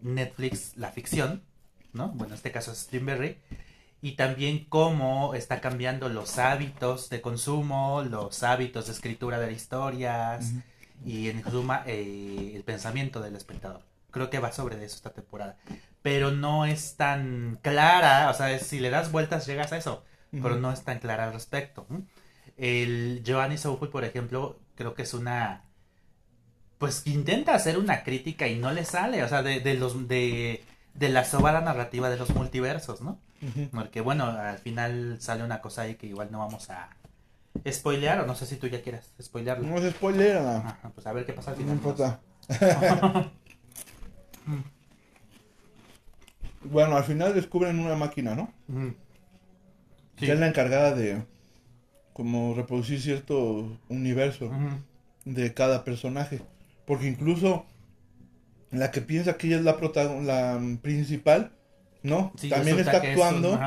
Netflix la ficción no bueno en este caso es Streamberry y también cómo está cambiando los hábitos de consumo, los hábitos de escritura de historias y en suma eh, el pensamiento del espectador. Creo que va sobre eso esta temporada. Pero no es tan clara, o sea, si le das vueltas llegas a eso, pero no es tan clara al respecto. El Giovanni Soulful, por ejemplo, creo que es una... Pues que intenta hacer una crítica y no le sale, o sea, de, de los... De, de la sobada narrativa de los multiversos, ¿no? Porque bueno, al final sale una cosa ahí que igual no vamos a spoilear, o no sé si tú ya quieras spoilearlo. No es spoiler, Ana. Ajá, pues a ver qué pasa al no final. importa. bueno, al final descubren una máquina, ¿no? Ujú. Sí. Que es la encargada de como reproducir cierto universo de cada personaje. Porque incluso la que piensa que ella es la protagon la principal, ¿no? Sí, También está que es un- actuando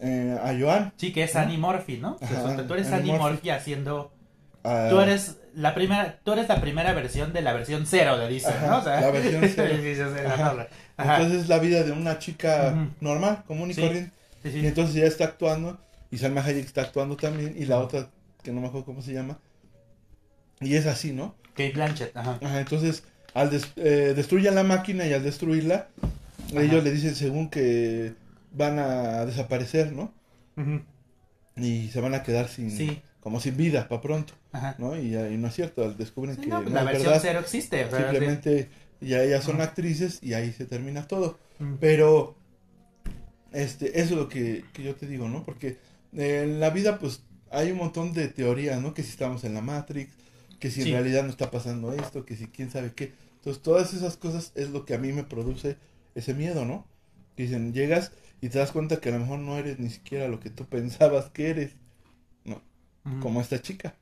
eh, a Joan, Sí, que es ¿no? Annie Murphy, ¿no? Ajá, Resulta- tú eres Annie Annie Murphy. Haciendo a- Tú eres la primera, tú eres la primera versión de la versión cero de Ajá, ¿no? O sea, la versión cero. Ajá. Ajá. Entonces es la vida de una chica normal, común y Sí. corriente. Sí. Y entonces ella está actuando y Salma Hayek está actuando también y la otra, que no me acuerdo cómo se llama. Y es así, ¿no? Kate Blanchett, ajá. Ajá, entonces al des- eh, destruyen la máquina y al destruirla, Ajá. ellos le dicen según que van a desaparecer, ¿no? Ujú. Y se van a quedar sin, Sí. como sin vida para pronto, Ajá. ¿no? Y, y no es cierto, descubren Sí, que no, no, pues la versión verdad. cero existe. Simplemente ya ellas son actrices y ahí se termina todo. Pero, este, eso es lo que, que yo te digo, ¿no? Porque en la vida, pues, hay un montón de teorías, ¿no? Que si estamos en la Matrix, que si Sí. en realidad no está pasando esto, que si quién sabe qué. Entonces, todas esas cosas es lo que a mí me produce ese miedo, ¿no? Dicen, llegas y te das cuenta que a lo mejor no eres ni siquiera lo que tú pensabas que eres, Ujú. como esta chica,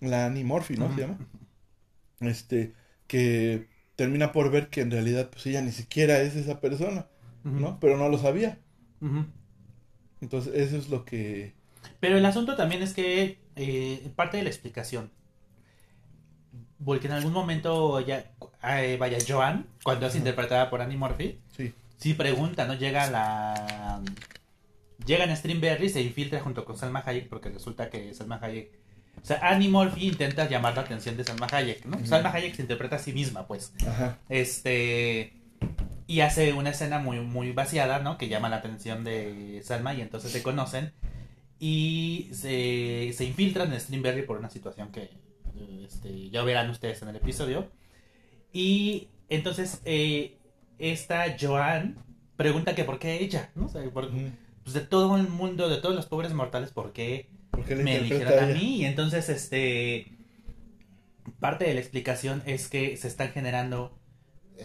la Annie Murphy, ¿no? Se llama. Este, que termina por ver que en realidad, pues, ella ni siquiera es esa persona. ¿no? Pero no lo sabía. Entonces, eso es lo que... Pero el asunto también es que eh, parte de la explicación, porque en algún momento ya, eh, vaya, Joan, cuando es interpretada por Annie Murphy, Sí. sí pregunta, ¿no? Llega la... Llega en Streamberry se infiltra junto con Salma Hayek porque resulta que Salma Hayek... O sea, Annie Murphy intenta llamar la atención de Salma Hayek, ¿no? Ujú. Salma Hayek se interpreta a sí misma, pues. Ajá. Este. Y hace una escena muy, muy vaciada, ¿no? Que llama la atención de Salma y entonces se conocen. Y se, se infiltran en Streamberry por una situación que este, ya verán ustedes en el episodio. Y entonces eh, esta Joan pregunta que por qué ella, ¿no? O sea, por- Ujú. pues de todo el mundo, de todos los pobres mortales, ¿por qué ¿Por qué le me eligieron a ella? mí y entonces este parte de la explicación es que se están generando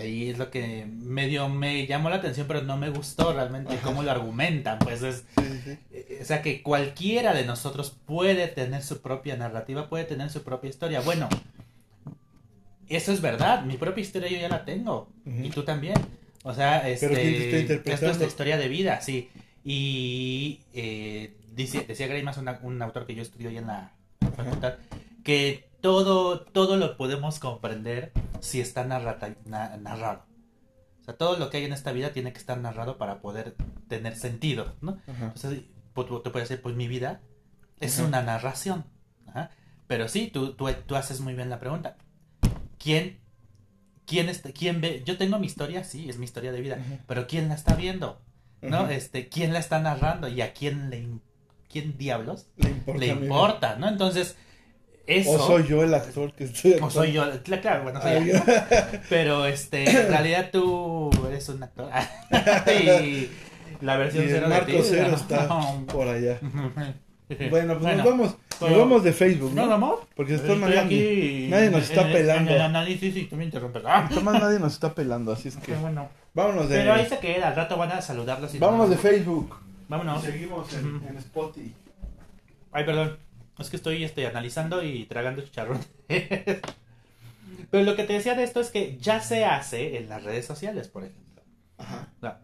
y es lo que medio me llamó la atención pero no me gustó realmente Ajá. cómo lo argumentan pues es Sí, sí, sí. eh, o sea que cualquiera de nosotros puede tener su propia narrativa puede tener su propia historia. Bueno eso es verdad mi propia historia yo ya la tengo y tú también. O sea este Pero ¿quién te está es nuestra historia de vida sí. Y eh, dice, decía una- un autor que yo estudié ahí en la facultad, que todo, todo lo podemos comprender si está narrata- na- narrado. O sea, todo lo que hay en esta vida tiene que estar narrado para poder tener sentido, ¿no? Ajá. Entonces, pues, tú, puedes decir, pues mi vida es Ajá. una narración. Ajá. Pero sí, tú, tú, tú haces muy bien la pregunta. ¿Quién, quién, está- quién ve? Yo tengo mi historia, sí, es mi historia de vida. Pero ¿quién la está viendo? ¿No? Este, ¿quién la está narrando? ¿Y a quién le quién diablos Le importa. le importa? ¿No? Entonces, eso. O soy yo el actor que estoy o soy yo, cla- claro, bueno, soy yo. Pero este, en realidad tú eres un actor. y la Y versión el cero de Marco ti, Cero no. está por allá. Bueno, pues Bueno, nos vamos, nos pero- vamos de Facebook, No, ¿no? no, amor. Porque maneras aquí nadie nos está en pelando. En el análisis y tú me interrumpes. Ah, Además nadie nos está pelando, así es que bueno. vámonos de Pero ahí se queda, al rato van a saludarlos. y vámonos de Facebook. Vámonos. Y seguimos en, Ujú. en Spotify. Ay, perdón. Es que estoy este, analizando y tragando chicharrón. Pero lo que te decía de esto es que ya se hace en las redes sociales, por ejemplo. Ajá. O sea,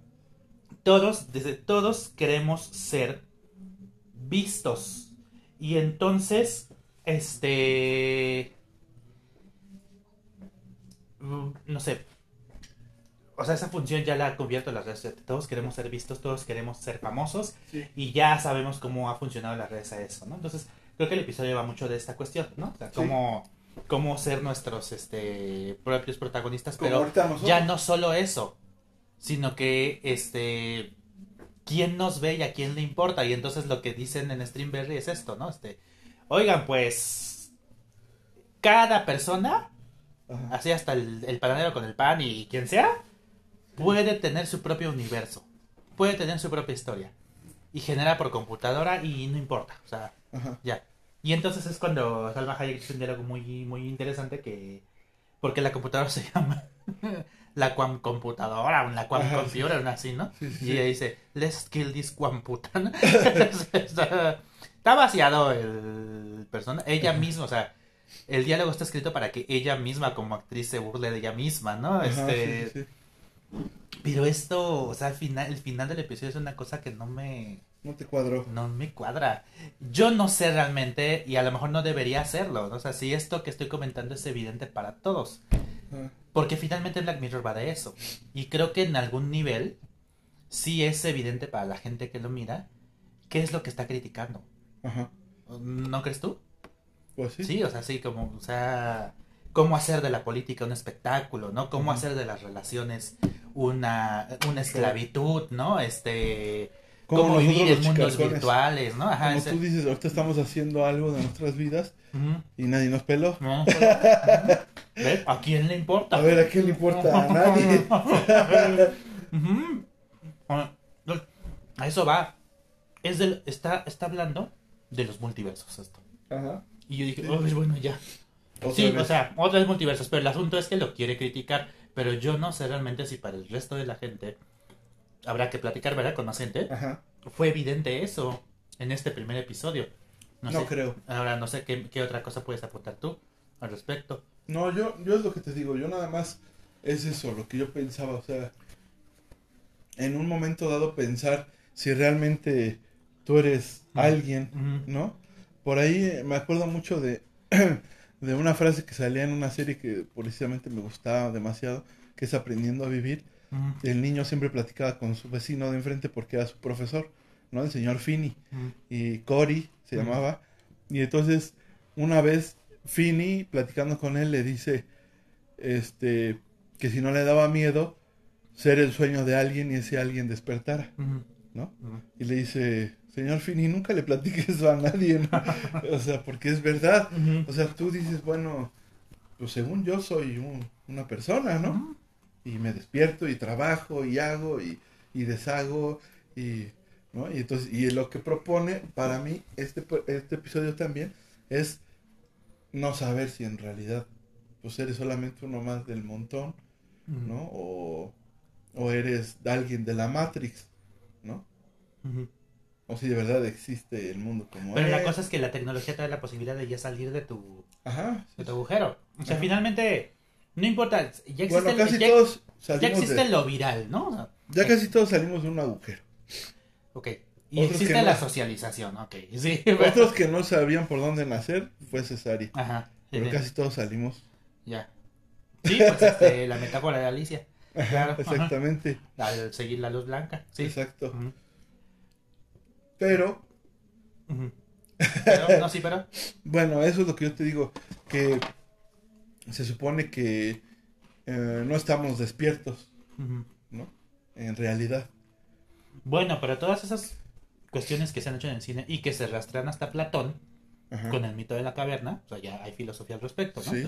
todos, desde todos queremos ser vistos. Y entonces, este. mm, No sé. O sea, esa función ya la ha cubierto las redes sociales. Todos queremos ser vistos, todos queremos ser famosos. Sí. Y ya sabemos cómo ha funcionado las redes a eso, ¿no? Entonces, creo que el episodio va mucho de esta cuestión, ¿no? O sea, Sí. cómo, ser nuestros este, propios protagonistas. Pero ya no solo eso, sino que este quién nos ve y a quién le importa. Y entonces lo que dicen en Streamberry es esto, ¿no? Este, oigan, pues cada persona, Ajá. así hasta el, el panadero con el pan y quien sea, puede tener su propio universo, puede tener su propia historia. Y genera por computadora y no importa, o sea, Ajá. ya. Y entonces es cuando Salma Hayek dice un diálogo muy, muy interesante que... Porque la computadora se llama la quam computadora, la quam Ajá, computer, una así, ¿no? Sí, sí, y ella dice, let's kill this quamputa. ¿no? está, está vaciado el persona, ella misma, o sea, el diálogo está escrito para que ella misma como actriz se burle de ella misma, ¿no? Ajá, este, sí, sí, sí. Pero esto, o sea, al final, el final del episodio es una cosa que no me... No te cuadró. No me cuadra. Yo no sé realmente, y a lo mejor no debería hacerlo. ¿no? O sea, si esto que estoy comentando es evidente para todos. Ajá. Porque finalmente Black Mirror va de eso. Y creo que en algún nivel sí es evidente para la gente que lo mira qué es lo que está criticando. Ajá. ¿No crees tú? Pues sí. Sí, o sea, sí, como, o sea, cómo hacer de la política un espectáculo, ¿no? Cómo hacer de las relaciones una, una esclavitud, ¿no? Este, Como cómo vivir en mundos virtuales, ¿no? Ajá, Como ese- tú dices, ahorita estamos haciendo algo de nuestras vidas Ujú. y nadie nos peló. No, pero-. ¿A quién le importa? A ver, ¿a quién le importa? A nadie. Ah, A eso va. Es del, está, está hablando de los multiversos esto. Ajá. Y yo dije. "Oh, bueno, ya. Otra sí, vez. o sea, otros multiversos, pero el asunto es que lo quiere criticar, pero yo no sé realmente si para el resto de la gente habrá que platicar, ¿verdad? Con más gente. Ajá. Fue evidente eso en este primer episodio. No, No, sé. creo. Ahora no sé qué, qué otra cosa puedes apuntar tú al respecto. No, yo, yo es lo que te digo. Yo nada más es eso, lo que yo pensaba. O sea, en un momento dado pensar si realmente tú eres alguien. ¿no? Por ahí me acuerdo mucho de, de una frase que salía en una serie que precisamente me gustaba demasiado, que es Aprendiendo a Vivir. El niño siempre platicaba con su vecino de enfrente porque era su profesor, ¿no? El señor Finney. Y Cory se llamaba. Y entonces, una vez, Finney, platicando con él, le dice este que si no le daba miedo ser el sueño de alguien y ese alguien despertara. ¿no? Y le dice, señor Finney, nunca le platiques eso a nadie, ¿no? o sea, porque es verdad. O sea, tú dices, bueno, pues según yo soy un- una persona, ¿no? Y me despierto y trabajo y hago y, y deshago y ¿no? y entonces y lo que propone para mí este este episodio también es no saber si en realidad pues eres solamente uno más del montón no o, o eres alguien de la Matrix no o si de verdad existe el mundo como Pero la es. cosa es que la tecnología te da la posibilidad de ya salir de tu, ajá de tu agujero. O sea, finalmente, no importa, ya existe, bueno el- casi ya, todos ya existe de, lo viral, ¿no? Ya casi todos salimos de un agujero ok. Y Otros existe no. la socialización, ok. Sí. otros que no sabían por dónde nacer fue cesárea Ajá. Pero casi todos salimos. Ya. Sí, pues este, la metáfora de Alicia. Claro, ajá. Exactamente. Al seguir la luz blanca. Sí. Exacto. Pero. Pero, no, sí, pero. bueno, eso es lo que yo te digo. Que se supone que eh, no estamos despiertos. ¿no? En realidad. Bueno, pero todas esas cuestiones que se han hecho en el cine y que se rastrean hasta Platón Ajá. con el mito de la caverna, o sea, ya hay filosofía al respecto, ¿no? Sí.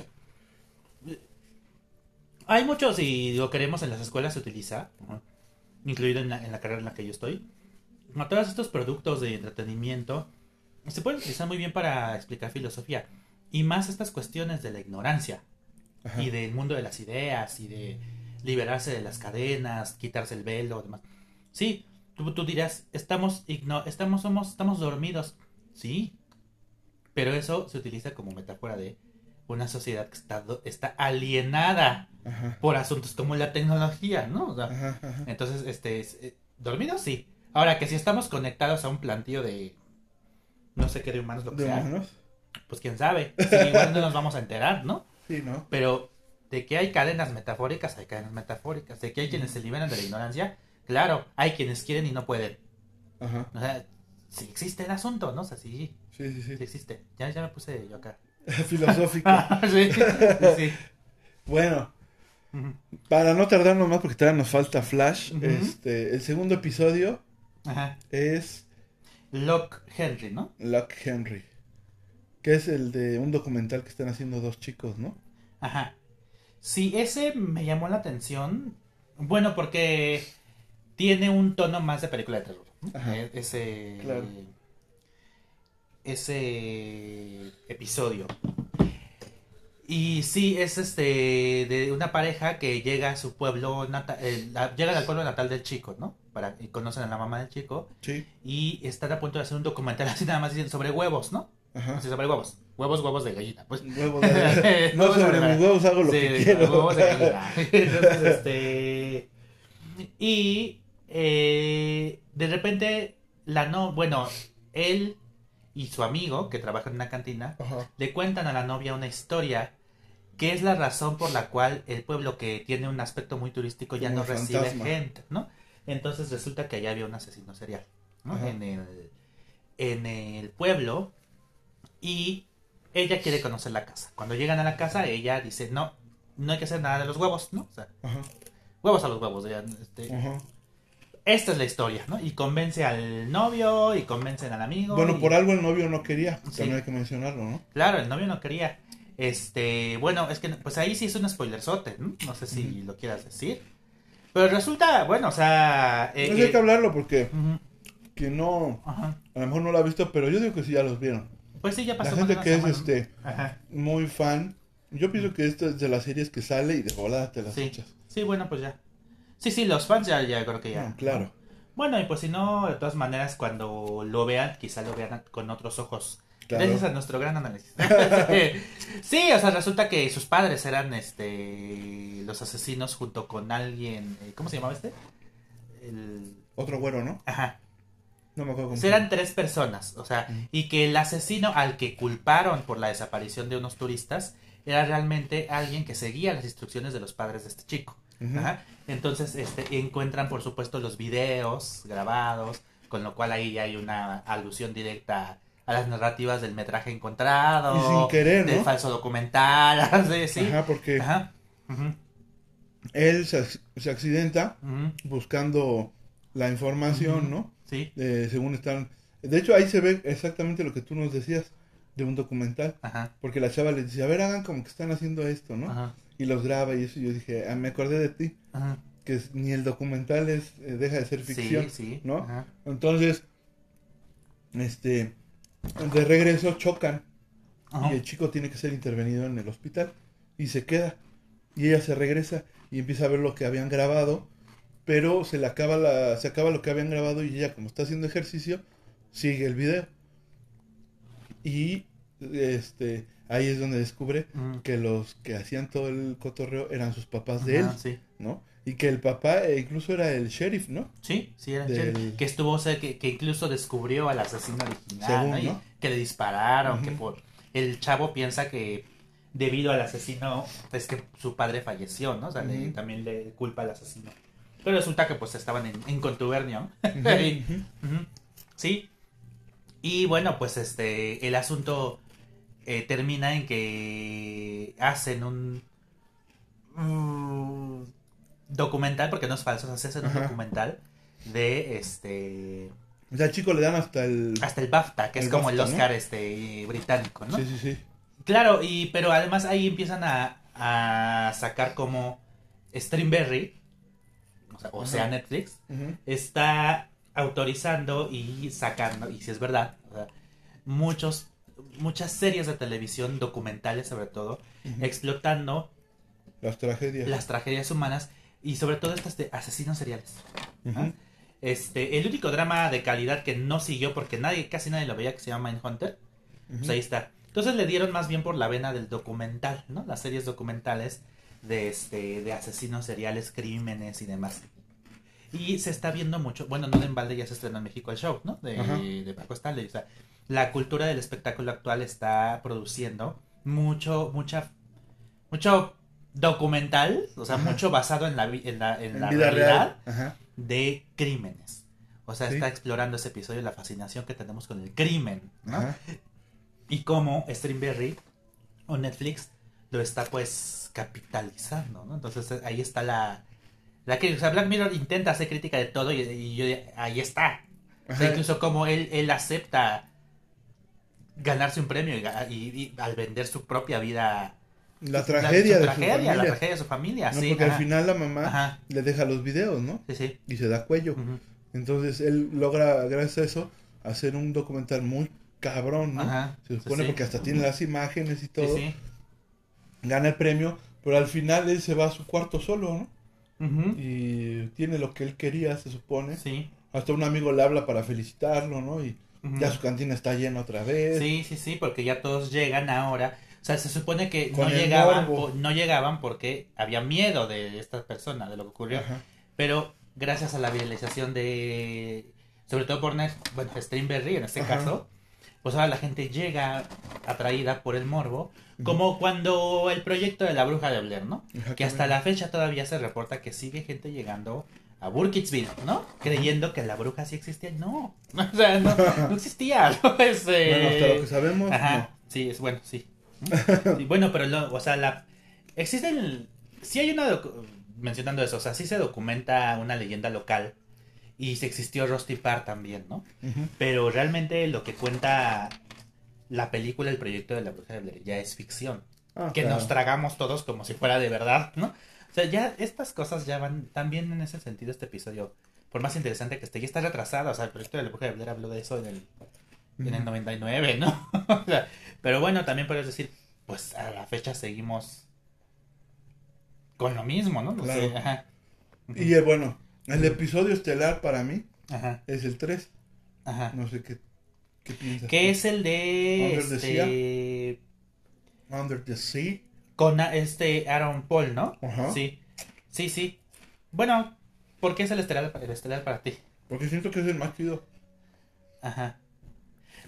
Hay muchos y lo queremos en las escuelas se utiliza, ¿no? incluido en la, en la carrera en la que yo estoy. Todos estos productos de entretenimiento se pueden utilizar muy bien para explicar filosofía y más estas cuestiones de la ignorancia Ajá. y del mundo de las ideas y de liberarse de las cadenas, quitarse el velo, demás. Sí, tú, tú dirás, estamos igno estamos somos estamos dormidos. Sí. Pero eso se utiliza como metáfora de una sociedad que está está alienada Ajá. por asuntos como la tecnología, ¿no? O sea, Ajá. Ajá. entonces, este, es- eh, dormidos sí. Ahora que si estamos conectados a un plantío de no sé qué de humanos lo que ¿De sea, humanos? Pues quién sabe. Sí, igual no nos vamos a enterar, ¿no? Sí, ¿no? Pero de que hay cadenas metafóricas, hay cadenas metafóricas. De que hay quienes se liberan de la ignorancia, claro, hay quienes quieren y no pueden. Ajá. O sea, sí existe el asunto, ¿no? O sea, sí, Sí, sí, sí sí. existe. Ya, ya me puse yo acá. Filosófico. sí, sí, sí. bueno, para no tardarnos más, porque todavía nos falta Flash, este, el segundo episodio Ajá. es Locke Henry, ¿no? Luck Henry. Que es el de un documental que están haciendo dos chicos, ¿no? Ajá. Sí, ese me llamó la atención. Bueno, porque tiene un tono más de película de terror. ¿no? Ajá. Eh, Ese. Claro. Ese episodio. Y sí, es este de una pareja que llega a su pueblo natal, llegan al pueblo natal del chico, ¿no? Para, y conocen a la mamá del chico Sí. y están a punto de hacer un documental así nada más sobre huevos, ¿no? Ajá. Sobre huevos. Huevos, huevos de gallina, pues. Huevos de- No Huevos de sobre gallina. mis huevos hago lo Sí, que quiero. huevos de gallina. Entonces, este. Y. eh, de repente la no, bueno, él y su amigo, que trabaja en una cantina, Ajá. le cuentan a la novia una historia que es la razón por la cual el pueblo que tiene un aspecto muy turístico ya Como no recibe gente, ¿no? Entonces resulta que allá había un asesino serial, ¿no? En el, en el pueblo y ella quiere conocer la casa. Cuando llegan a la casa, ella dice, no, no hay que hacer nada de los huevos, ¿no? O sea, Ajá. huevos a los huevos, ya, este, Ajá. esta es la historia, ¿no? Y convence al novio y convencen al amigo. Bueno, y- por algo el novio no quería. Sí. También hay que mencionarlo, ¿no? Claro, el novio no quería. Este, bueno, es que pues ahí sí es un spoilerzote, ¿no? No sé si lo quieras decir. Pero resulta, bueno, o sea... eh, No sé hay eh, que hablarlo porque quien no, ajá. a lo mejor no lo ha visto, pero yo digo que sí ya los vieron. Pues sí, ya La pasó. gente más que es este. Ajá, muy fan, yo pienso que esta es de las series que sale y de volada te las sí. echas. Sí, bueno, pues ya. Sí, sí, los fans ya, ya creo que ya. No, claro. Bueno, y pues si no, de todas maneras, cuando lo vean, quizá lo vean con otros ojos. Claro. Gracias a nuestro gran análisis. sí, o sea, resulta que sus padres eran este los asesinos junto con alguien. eh, ¿Cómo se llamaba este? El... Otro güero, ¿no? Ajá. No me acuerdo cómo. Eran tres personas, o sea, y que el asesino al que culparon por la desaparición de unos turistas era realmente alguien que seguía las instrucciones de los padres de este chico. Ajá. Entonces, este, encuentran por supuesto los videos grabados, con lo cual ahí hay una alusión directa a las narrativas del metraje encontrado, Y sin querer, del ¿no? falso documental, sí, sí. Ajá, porque Ajá. Él se, ac- se accidenta buscando la información. ¿no? Sí, Eh, según están... De hecho, ahí se ve exactamente lo que tú nos decías de un documental. ajá, Porque la chava le dice, a ver, hagan como que están haciendo esto, ¿no? ajá, Y los graba y eso. Y yo dije, ah, me acordé de ti. ajá. Que es- ni el documental es eh, deja de ser ficción. Sí, sí. ¿no? Entonces, este, de regreso chocan. Y el chico tiene que ser intervenido en el hospital. Y se queda. Y ella se regresa y empieza a ver lo que habían grabado. Pero se le acaba la, se acaba lo que habían grabado y ella como está haciendo ejercicio, sigue el video. Y este ahí es donde descubre Ujú. que los que hacían todo el cotorreo eran sus papás de él, sí. ¿no? Y que el papá eh, incluso era el sheriff, ¿no? Sí, sí, era el Del- sheriff, que estuvo, o sea, que, que incluso descubrió al asesino original, Según, ¿no? Y ¿no? que le dispararon, que por... El chavo piensa que debido al asesino, es que su padre falleció, ¿no? O sea, le- también le culpa al asesino. Pero resulta que pues estaban en, en contubernio. Y-. Sí. Y bueno, pues este, el asunto eh, termina en que hacen un, mm, documental, porque no es falso, se hacen un documental de este O sea, al chico le dan hasta el... hasta el BAFTA, que es como el. Oscar este británico, ¿no? Sí, sí, sí. Claro, y pero además ahí empiezan a, a sacar como Streamberry, o sea, o sea Ajá. Netflix, está autorizando y sacando, y si es verdad, o sea, muchos, muchas series de televisión, documentales sobre todo, explotando Las tragedias. las tragedias humanas y sobre todo estas de asesinos seriales. ¿ah? Este, el único drama de calidad que no siguió porque nadie, casi nadie lo veía, que se llama Mindhunter, Ujú. pues ahí está. Entonces le dieron más bien por la vena del documental, ¿no? Las series documentales de este de asesinos seriales, crímenes y demás. Y se está viendo mucho, bueno, no de embalde ya se estrenó en México el show, ¿no? De, Ajá. de Paco Stanley. O sea, la cultura del espectáculo actual está produciendo mucho, mucha, mucho documental, o sea, Ajá. mucho basado en la, en la, en En la realidad real. De crímenes. O sea, Sí. está explorando ese episodio la fascinación que tenemos con el crimen, ¿no? Ajá. y cómo Streamberry o Netflix lo está pues capitalizando, ¿no? Entonces eh, ahí está la, la que, o sea, Black Mirror intenta hacer crítica de todo y, y yo ahí está. O sea, Ajá. incluso como él, él acepta ganarse un premio y, ga- y- y al vender su propia vida. La tragedia su de tragedia, su familia. la tragedia de su familia, No, sí. porque ajá. al final la mamá Ajá. le deja los videos, ¿no? Sí, sí. Y se da cuello. Entonces él logra, gracias a eso, hacer un documental muy cabrón, ¿no? Ajá. Se Sí, supone sí. porque hasta tiene las imágenes y Sí, todo. sí. Gana el premio, pero al final él se va a su cuarto solo, ¿no? Y tiene lo que él quería, se supone. Sí. Hasta un amigo le habla para felicitarlo, ¿no? Y ya su cantina está llena otra vez. Sí, sí, sí, porque ya todos llegan ahora. O sea, se supone que Con no llegaban, no llegaban porque había miedo de esta persona, de lo que ocurrió. Ajá. Pero gracias a la viralización de... Sobre todo por Net, bueno, Streamberry en este Ajá. caso, pues ahora la gente llega atraída por el morbo, como cuando el proyecto de la bruja de Blair, ¿no? Que hasta la fecha todavía se reporta que sigue gente llegando a Burkittsville, ¿no? Creyendo que la bruja sí existía. No, o sea, no, no existía. ¿no? Es, eh, Bueno, hasta lo que sabemos, Ajá, sí, es bueno, sí. Sí, bueno, pero lo- o sea, la existen sí hay una docu- mencionando eso, o sea, sí se documenta una leyenda local y se existió Rusty Parr también, ¿no? Pero realmente lo que cuenta la película El proyecto de la bruja de Blair ya es ficción, Ah, que claro. nos tragamos todos como si fuera de verdad, ¿no? O sea, ya estas cosas ya van también en ese sentido este episodio, por más interesante que esté, ya está retrasado, o sea, el proyecto de la bruja de Blair habló de eso en el en el Ujú. 99, ¿no? O sea, pero bueno, también puedes decir, pues a la fecha seguimos con lo mismo, ¿no? No sé, Claro. ajá. Y eh, bueno, el episodio estelar para mí Ajá, es el 3. ajá. No sé qué, qué piensas. Que tú. es el de Under the este Under the Sea. con este Aaron Paul, ¿no? Ajá. Sí. Sí, sí. Bueno, ¿por qué es el estelar, el estelar para ti? Porque siento que es el más chido. Ajá.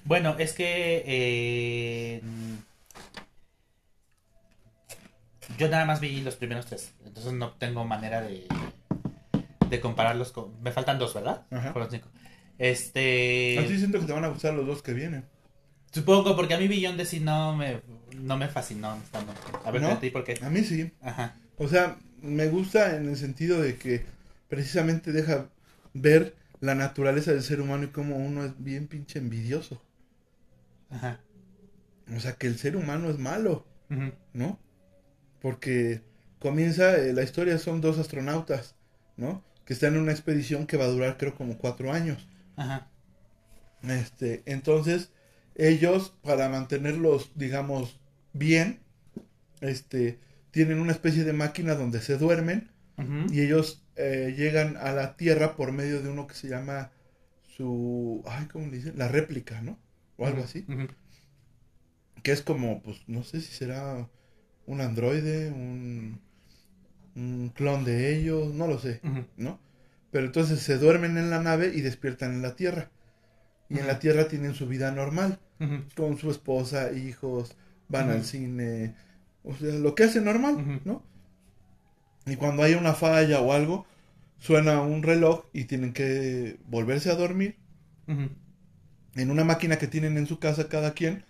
Bueno, es que eh, yo nada más vi los primeros tres, entonces no tengo manera de, de compararlos con... Me faltan dos, ¿verdad? Ajá. Por los cinco. Este... Así siento que te van a gustar los dos que vienen. Supongo, porque a mí Beyond the Sea no me, no me fascinó. A ver, ¿No? ¿a ti por qué? A mí sí. Ajá. O sea, me gusta en el sentido de que precisamente deja ver la naturaleza del ser humano y cómo uno es bien pinche envidioso. Ajá. O sea, que el ser humano es malo, Ujú. ¿no? Porque comienza, eh, la historia son dos astronautas, ¿no? Que están en una expedición que va a durar creo como cuatro años. Ajá. Este, entonces, ellos, para mantenerlos, digamos, bien, este, tienen una especie de máquina donde se duermen y ellos eh, llegan a la Tierra por medio de uno que se llama su, ay, ¿cómo le dicen? La réplica, ¿no? O algo así. Que es como, pues, no sé si será un androide, un, un clon de ellos, no lo sé. ¿no? Pero entonces se duermen en la nave y despiertan en la Tierra. Y en la. Tierra tienen su vida normal, con su esposa, hijos, van al cine, o sea, lo que hace normal. ¿no? Y cuando hay una falla o algo, suena un reloj y tienen que volverse a dormir en una máquina que tienen en su casa cada quien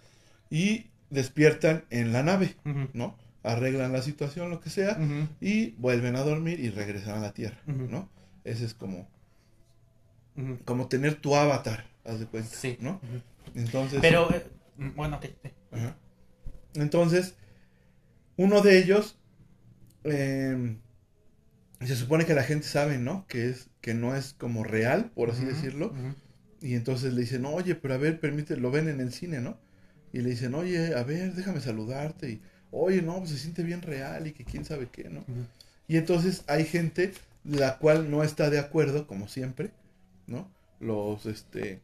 y despiertan en la nave. ¿no? Arreglan la situación, lo que sea, y vuelven a dormir y regresan a la Tierra. ¿no? Ese es como, como tener tu avatar, haz de cuenta, Sí. ¿no? Entonces, Pero, eh, bueno, ok. sí. Ajá. Entonces, uno de ellos, eh, se supone que la gente sabe, ¿no? Que es que no es como real, por así decirlo. Y entonces le dicen, oye, pero a ver, permite, lo ven en el cine, ¿no? Y le dicen, oye, a ver, déjame saludarte. Y, oye, no, pues se siente bien real y que quién sabe qué, ¿no? Y entonces hay gente la cual no está de acuerdo, como siempre, ¿no? Los, este,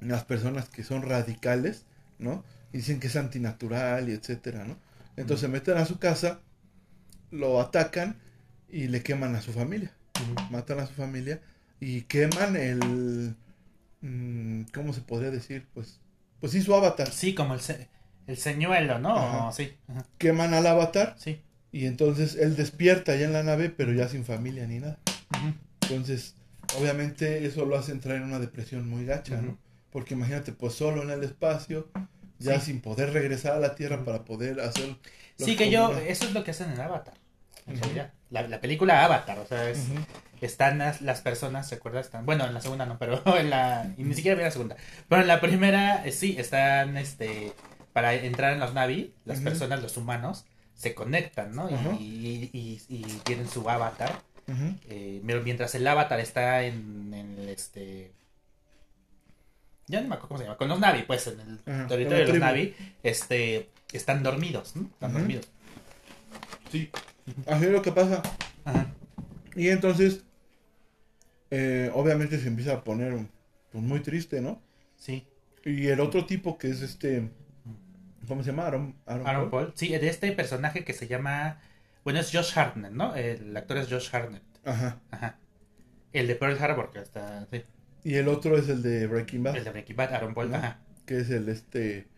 las personas que son radicales, ¿no? Y dicen que es antinatural y etcétera, ¿no? Entonces se meten a su casa, lo atacan y le queman a su familia. Matan a su familia y queman el, mm, ¿cómo se podría decir? Pues, pues sí, su avatar. Sí, como el, el señuelo, ¿no? Ajá. Sí. Ajá. Queman al avatar Sí. y entonces él despierta ya en la nave, pero ya sin familia ni nada. Entonces, obviamente eso lo hace entrar en una depresión muy gacha. ¿no? Porque imagínate, pues solo en el espacio, ya Sí. sin poder regresar a la Tierra para poder hacer... Sí, que yo, eso es lo que hacen en Avatar. En realidad. La, la película Avatar, o sea, es, están las, las personas, ¿se acuerdan? Están, bueno, en la segunda no, pero en la, y ni siquiera vi la segunda. Pero en la primera, eh, sí, están, este, para entrar en los Navi, las personas, los humanos, se conectan, ¿no? Y, Ajá. y, y- y tienen su avatar. Eh, mientras el avatar está en, en el, este... Ya no me acuerdo cómo se llama. Con los Navi, pues, en el territorio de los. Navi, este, están dormidos, ¿no? Están dormidos. Sí, así es lo que pasa. Ajá. Y entonces, eh, obviamente se empieza a poner pues, muy triste, ¿no? Sí. Y el otro tipo que es este, ¿cómo se llama? Aaron, Aaron Aaron Paul. Paul. Sí, de este personaje que se llama. Bueno, es Josh Hartnett, ¿no? El actor es Josh Hartnett. Ajá. Ajá. El de Pearl Harbor, que está. Sí. Y el otro es el de Breaking Bad. El de Breaking Bad, Aaron Paul, ¿No? ajá. Que es el este.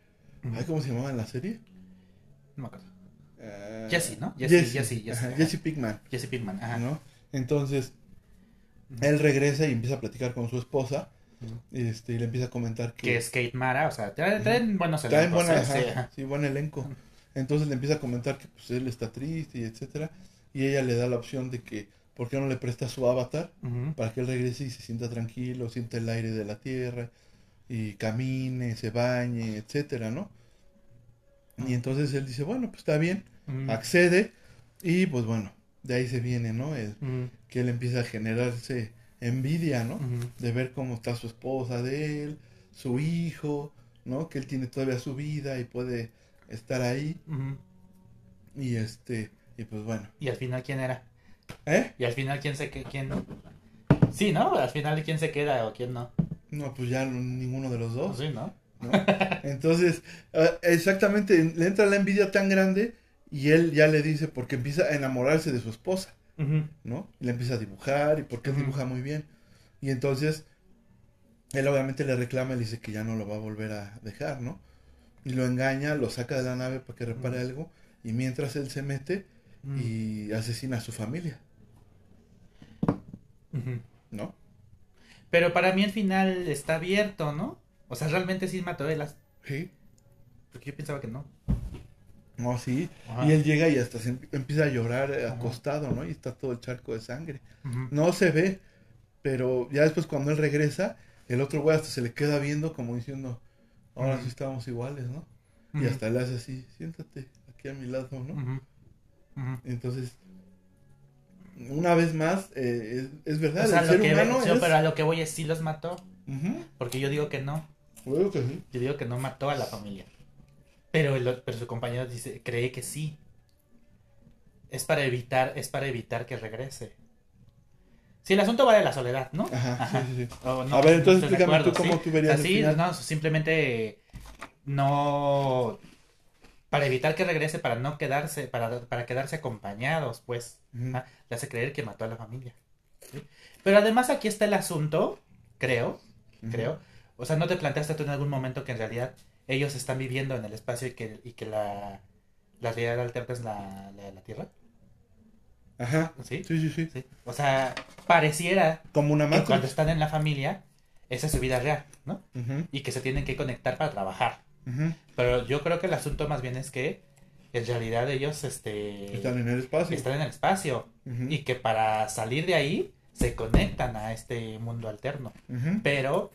Ay, ¿Cómo se llamaba en la serie? No me acuerdo. Eh, Jesse, ¿no? Jesse, Jesse, Jesse, Jesse, ajá. Jesse Pinkman, Jesse Pinkman, ajá. ¿no? Entonces, él regresa y empieza a platicar con su esposa. Este, y le empieza a comentar que. Que es Kate Mara, o sea, traen, traen buenos Está en elencos, buena, sí, buen elenco. Entonces le empieza a comentar que pues él está triste y etcétera. Y ella le da la opción de que, ¿por qué no le presta su avatar? Para que él regrese y se sienta tranquilo, sienta el aire de la tierra y camine, se bañe, etcétera, ¿no? Y entonces él dice, bueno, pues está bien, accede y pues bueno, de ahí se viene, ¿no? El- que él empieza a generarse envidia, ¿no? De ver cómo está su esposa de él, su hijo, ¿no? Que él tiene todavía su vida y puede estar ahí y este y pues bueno, Y al final, ¿quién era? ¿eh? Y al final, ¿quién se queda? ¿Quién? Sí, ¿no? Al final, ¿quién se queda o quién no? No, pues ya no- ninguno de los dos, Sí, ¿no? ¿no? Entonces, eh, exactamente, le entra la envidia tan grande y él ya le dice porque empieza a enamorarse de su esposa, ¿no? Y le empieza a dibujar y porque dibuja muy bien. Y entonces él obviamente le reclama y dice que ya no lo va a volver a dejar, ¿no? Y lo engaña, lo saca de la nave para que repare algo y mientras él se mete y asesina a su familia. ¿no? Pero para mí el final está abierto, ¿no? O sea, realmente sí mató las- Sí. Porque yo pensaba que no. No, sí. Ajá. Y él llega y hasta se em- empieza a llorar eh, acostado, ¿no? Y está todo el charco de sangre. No se ve, pero ya después cuando él regresa, el otro güey hasta se le queda viendo como diciendo, ahora sí estábamos iguales, ¿no? Y hasta le hace así, siéntate aquí a mi lado, ¿no? Entonces, una vez más, eh, es, es verdad, O sea, el lo ser que, humano sí, es... pero a lo que voy es sí los mató. Porque yo digo que no. creo que sí. Yo digo que no mató a la familia. Pero, el- pero su compañero dice, cree que sí. Es para evitar, es para evitar que regrese. Si el asunto va de la soledad, ¿no? Ajá, sí, sí, sí. O no, A ver, entonces explícame tú cómo ¿sí? tú verías el sí, final. no, simplemente no para evitar que regrese, para no quedarse, para, para quedarse acompañados, pues, ah, le hace creer que mató a la familia. ¿sí? Pero además aquí está el asunto, creo, creo. O sea, ¿no te planteaste tú en algún momento que en realidad ellos están viviendo en el espacio y que, y que la, la realidad alterna es la, la, la Tierra? Ajá, ¿Sí? sí, sí, sí. ¿Sí? O sea, pareciera Como una que cuando están en la familia, esa es su vida real, ¿no? Y que se tienen que conectar para trabajar. Pero yo creo que el asunto más bien es que en realidad ellos este, Están en el espacio. están en el espacio y que para salir de ahí se conectan a este mundo alterno. Pero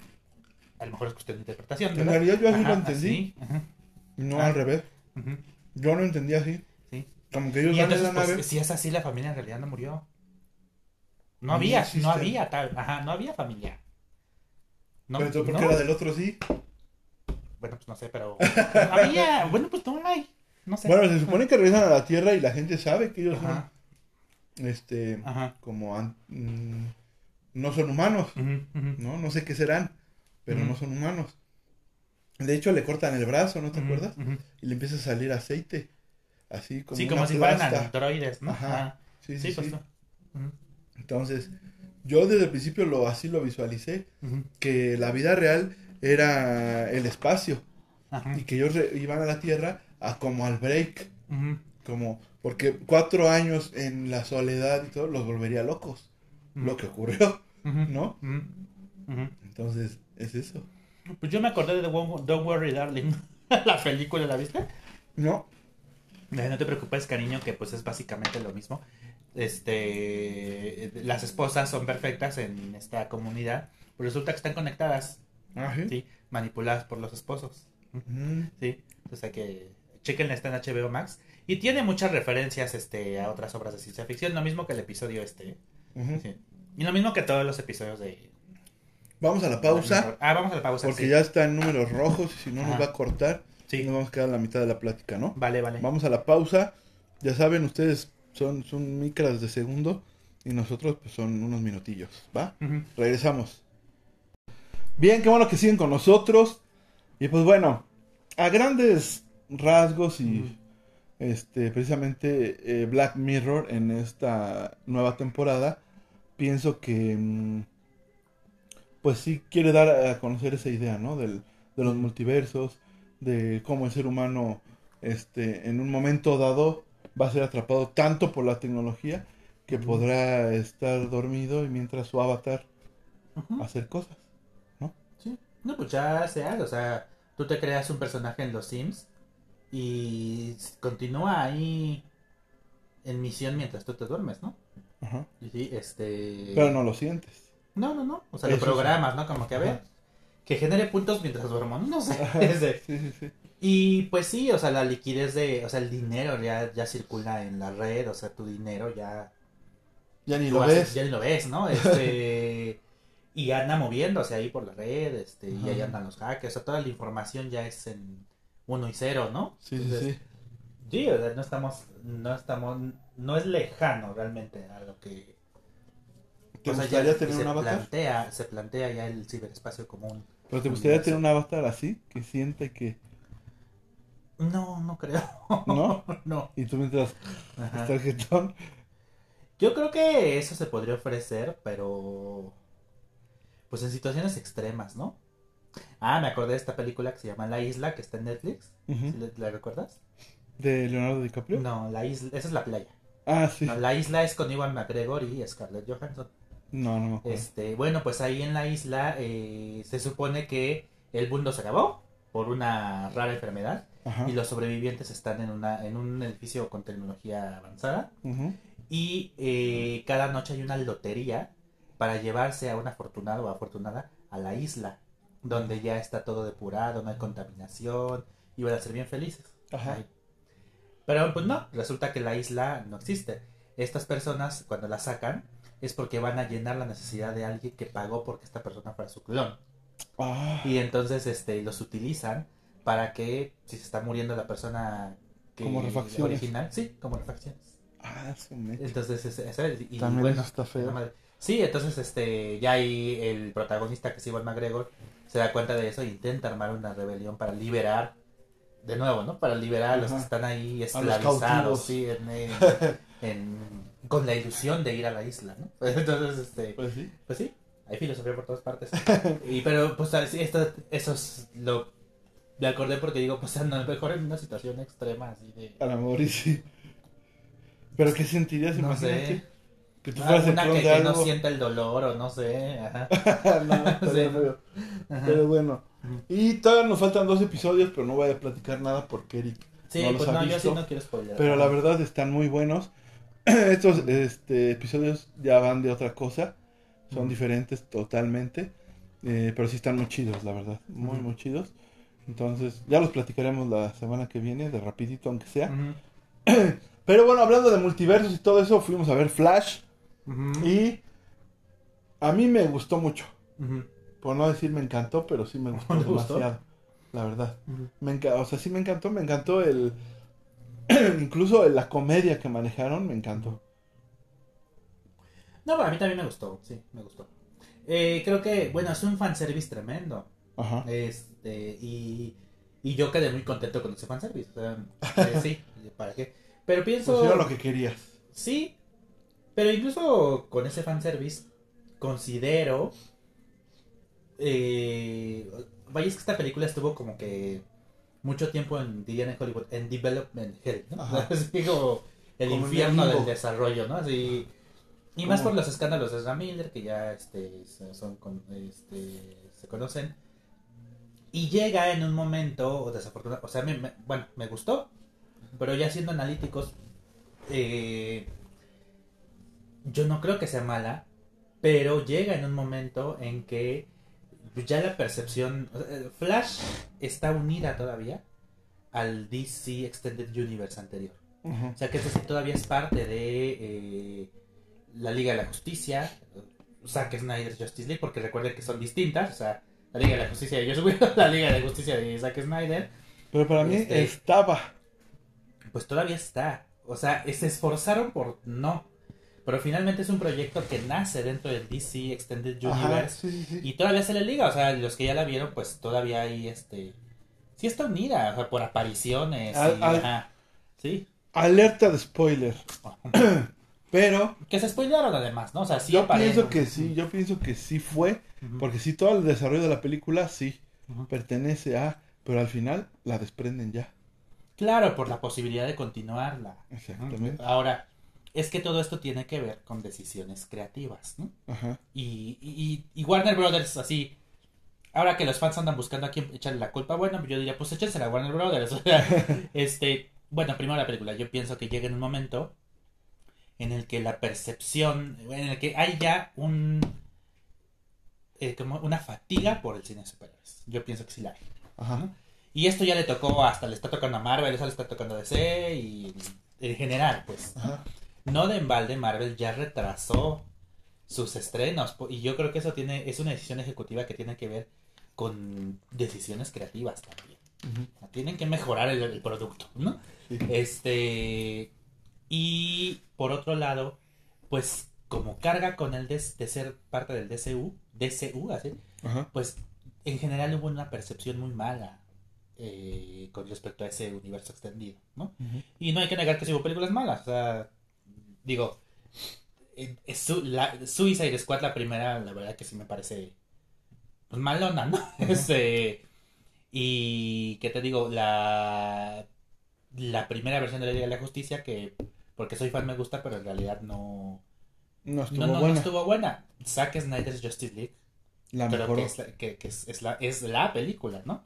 a lo mejor es cuestión de interpretación. En realidad yo así lo entendí. así, ajá, No Ah. al revés. Yo lo entendí así. sí. Como que ellos Y entonces, la pues, nave. si es así, la familia en realidad no murió. No No había, existe. no había tal, ajá, no había familia. No, pero entonces, ¿por no. la del otro sí? Bueno, pues no sé, pero había, bueno, pues no hay, no sé. Bueno, se supone que regresan a la Tierra y la gente sabe que ellos Ajá, son, este, ajá. como, an- mm, no son humanos. ¿no? No sé qué serán, pero no son humanos. De hecho, le cortan el brazo, ¿no te acuerdas? Y le empieza a salir aceite, así como Sí, una como si fueran androides, ¿no? Ajá. Sí, Sí, sí, pues. sí. Entonces, yo desde el principio lo así lo visualicé, que la vida real era el espacio ajá, y que ellos iban a la Tierra a como al break, como porque cuatro años en la soledad y todo los volvería locos, lo que ocurrió, ¿no? Entonces, es eso. Pues yo me acordé de Don't Don't Worry Darling, la película, ¿la viste? No, De No te preocupes, cariño, que pues es básicamente lo mismo. Este, las esposas son perfectas en esta comunidad, pero resulta que están conectadas, ah, sí. ¿sí? Manipuladas por los esposos, Mm, ¿sí? Entonces hay que chequen está en HBO Max y tiene muchas referencias este a otras obras de ciencia ficción, lo mismo que el episodio este, sí. Y lo mismo que todos los episodios de Vamos a la pausa, Ah, vamos a la pausa. porque sí. ya está en números rojos y si no nos va a cortar, Sí. nos vamos a quedar a la mitad de la plática, ¿no? Vale, vale. Vamos a la pausa. Ya saben, ustedes son, son micras de segundo y nosotros pues son unos minutillos, ¿va? Regresamos. Bien, qué bueno que siguen con nosotros. Y pues bueno, a grandes rasgos y este precisamente eh, Black Mirror en esta nueva temporada, pienso que mm, pues sí quiere dar a conocer esa idea, ¿no? Del, de los multiversos, de cómo el ser humano, este, en un momento dado va a ser atrapado tanto por la tecnología que podrá estar dormido y mientras su avatar hacer cosas. Sí. No, pues ya se hace. O sea, tú te creas un personaje en los Sims y continúa ahí en misión mientras tú te duermes, ¿no? Ajá. Y sí, este. Pero no lo sientes. No, no, no. O sea, lo programas, ¿no? Como que a ver. Que genere puntos mientras duermo. No sé. Sí, sí, sí. Y pues sí, o sea, la liquidez de. O sea, el dinero ya, ya circula en la red. O sea, tu dinero ya. Ya ni lo haces- ves. Ya ni lo ves, ¿no? Este. y anda moviéndose ahí por la red. Este. Y ahí andan los hackers. O sea, toda la información ya es en uno y cero, ¿no? Sí, sí, sí. Sí, o sea, no estamos. No estamos. No es lejano realmente a lo que. ¿Te o sea, gustaría ya tener se un avatar? Plantea, se plantea ya el ciberespacio como un. Pero te gustaría tener un avatar así, que siente que... No, no creo. ¿No? no. Y tú mientras Ajá. jetón. Yo creo que eso se podría ofrecer, pero. Pues en situaciones extremas, ¿no? Ah, me acordé de esta película que se llama La Isla, que está en Netflix. Ujú. ¿Sí le- ¿La recuerdas? De Leonardo DiCaprio. No, la isla, esa es la playa. Ah, sí. No, la isla es con Iwan McGregor y Scarlett Johansson. No, no me acuerdo. Este, bueno, pues ahí en la isla eh, se supone que el mundo se acabó por una rara enfermedad Ajá. y los sobrevivientes están en una en un edificio con tecnología avanzada y eh, cada noche hay una lotería para llevarse a un afortunado o afortunada a la isla donde ya está todo depurado, no hay contaminación y van a ser bien felices. Ajá. Ahí. Pero pues no, resulta que la isla no existe. Estas personas cuando la sacan es porque van a llenar la necesidad de alguien que pagó porque esta persona fuera su clon. Ah, Y entonces este los utilizan para que si se está muriendo la persona que Como refacciones. original, sí, como refacciones. ah, mecha. Entonces es, es- y También bueno, está feo. Sí, entonces este ya ahí el protagonista que es Iwan McGregor se da cuenta de eso e intenta armar una rebelión para liberar de nuevo, ¿no? Para liberar a los Ajá. que están ahí esclavizados, sí, en, en- en- con la ilusión de ir a la isla, ¿no? Entonces este Pues sí. pues sí, hay filosofía por todas partes. Y pero pues esto, eso es lo me acordé porque digo, pues a lo mejor en una situación extrema así de A la mejor y sí. Pero ¿qué sentirías? No sé. Que tú fueras una que, de que no sienta el dolor o no sé, ajá. no, estaría Sí. feo. Ajá. Pero bueno. Y todavía nos faltan dos episodios, pero no voy a platicar nada porque Eric Sí, no los pues ha no, yo visto. sí no quiero spoiler. Pero la verdad están muy buenos. Estos este, episodios ya van de otra cosa. Son diferentes totalmente. eh, pero sí están muy chidos, la verdad. Muy, muy chidos. Entonces, ya los platicaremos la semana que viene, de rapidito aunque sea. Pero bueno, hablando de multiversos y todo eso, fuimos a ver Flash. Y a mí me gustó mucho. Por no decir me encantó, pero sí me gustó demasiado. La verdad. Me o sea, sí me encantó, me encantó el... incluso la comedia que manejaron, me encantó. No, a mí también me gustó, sí, me gustó. Eh, creo que, bueno, es un fanservice tremendo. Ajá. Este, y, y yo quedé muy contento con ese fanservice. O sea, eh, sí, ¿para qué? Pero pienso. Pues lo que querías. Sí, pero incluso con ese fanservice, considero. Eh, vaya, es que esta película estuvo como que mucho tiempo en, dirían en Hollywood, en development hell, ¿no? Así como el Como infierno el del desarrollo, ¿no? Así, y más por los escándalos de Ezra Miller, que ya este, se- son, con- este, se conocen. Y llega en un momento desafortunado, o sea, me- me- bueno, me gustó, pero ya siendo analíticos, eh, yo no creo que sea mala, pero llega en un momento en que ya la percepción, sea, Flash está unida todavía al DC Extended Universe anterior. O sea que es decir, todavía es parte de eh, la Liga de la Justicia, Zack Snyder's Justice League, porque recuerden que son distintas, o sea, la Liga de la Justicia de Whedon, la Liga de la Justicia de Zack Snyder, Pero para mí Este- estaba. pues todavía está. O sea, se esforzaron por no. Pero finalmente es un proyecto que nace dentro del DC Extended Universe sí, sí, sí. y todavía se le liga. O sea, los que ya la vieron, pues todavía hay este. Sí está unida, o sea, por apariciones. Al- y, al- ajá. Sí. Alerta de spoiler. Pero Que se spoilearon además, ¿no? O sea, sí yo aparecen- pienso que sí, yo pienso que sí fue. Porque sí, todo el desarrollo de la película sí pertenece a, pero al final la desprenden ya. Claro, por la posibilidad de continuarla. Exactamente. Ahora, es que todo esto tiene que ver con decisiones creativas, ¿no? Ajá. Y, y, y Warner Brothers, así, ahora que los fans andan buscando a quién echarle la culpa, bueno, yo diría, pues échensela a Warner Brothers. Este, bueno, primero la película, yo pienso que llega en un momento en el que la percepción, en el que hay ya un, eh, como una fatiga por el cine de superhéroes. Yo pienso que sí la hay. Ajá. Y esto ya le tocó, hasta le está tocando a Marvel, eso le está tocando a DC y en general, pues. Ajá. No de embalde, Marvel ya retrasó sus estrenos. Y yo creo que eso tiene, es una decisión ejecutiva que tiene que ver con decisiones creativas también. Tienen que mejorar el, el producto, ¿no? Sí. Este. Y por otro lado, pues como carga con el de, de ser parte del DCU, DCU, así, pues en general hubo una percepción muy mala eh, con respecto a ese universo extendido, ¿no? Y no hay que negar que sí hubo películas malas. O sea, digo, eh, es su, la, Suicide Squad, la primera, la verdad que sí me parece pues, malona, ¿no? Este, y que te digo, la, la primera versión de la Liga de la Justicia, que porque soy fan me gusta, pero en realidad no, No estuvo no, no, no buena. estuvo buena. Zack Snyder's Justice League, La creo mejoró. que, es la, que, que es, es la, es la película, ¿no?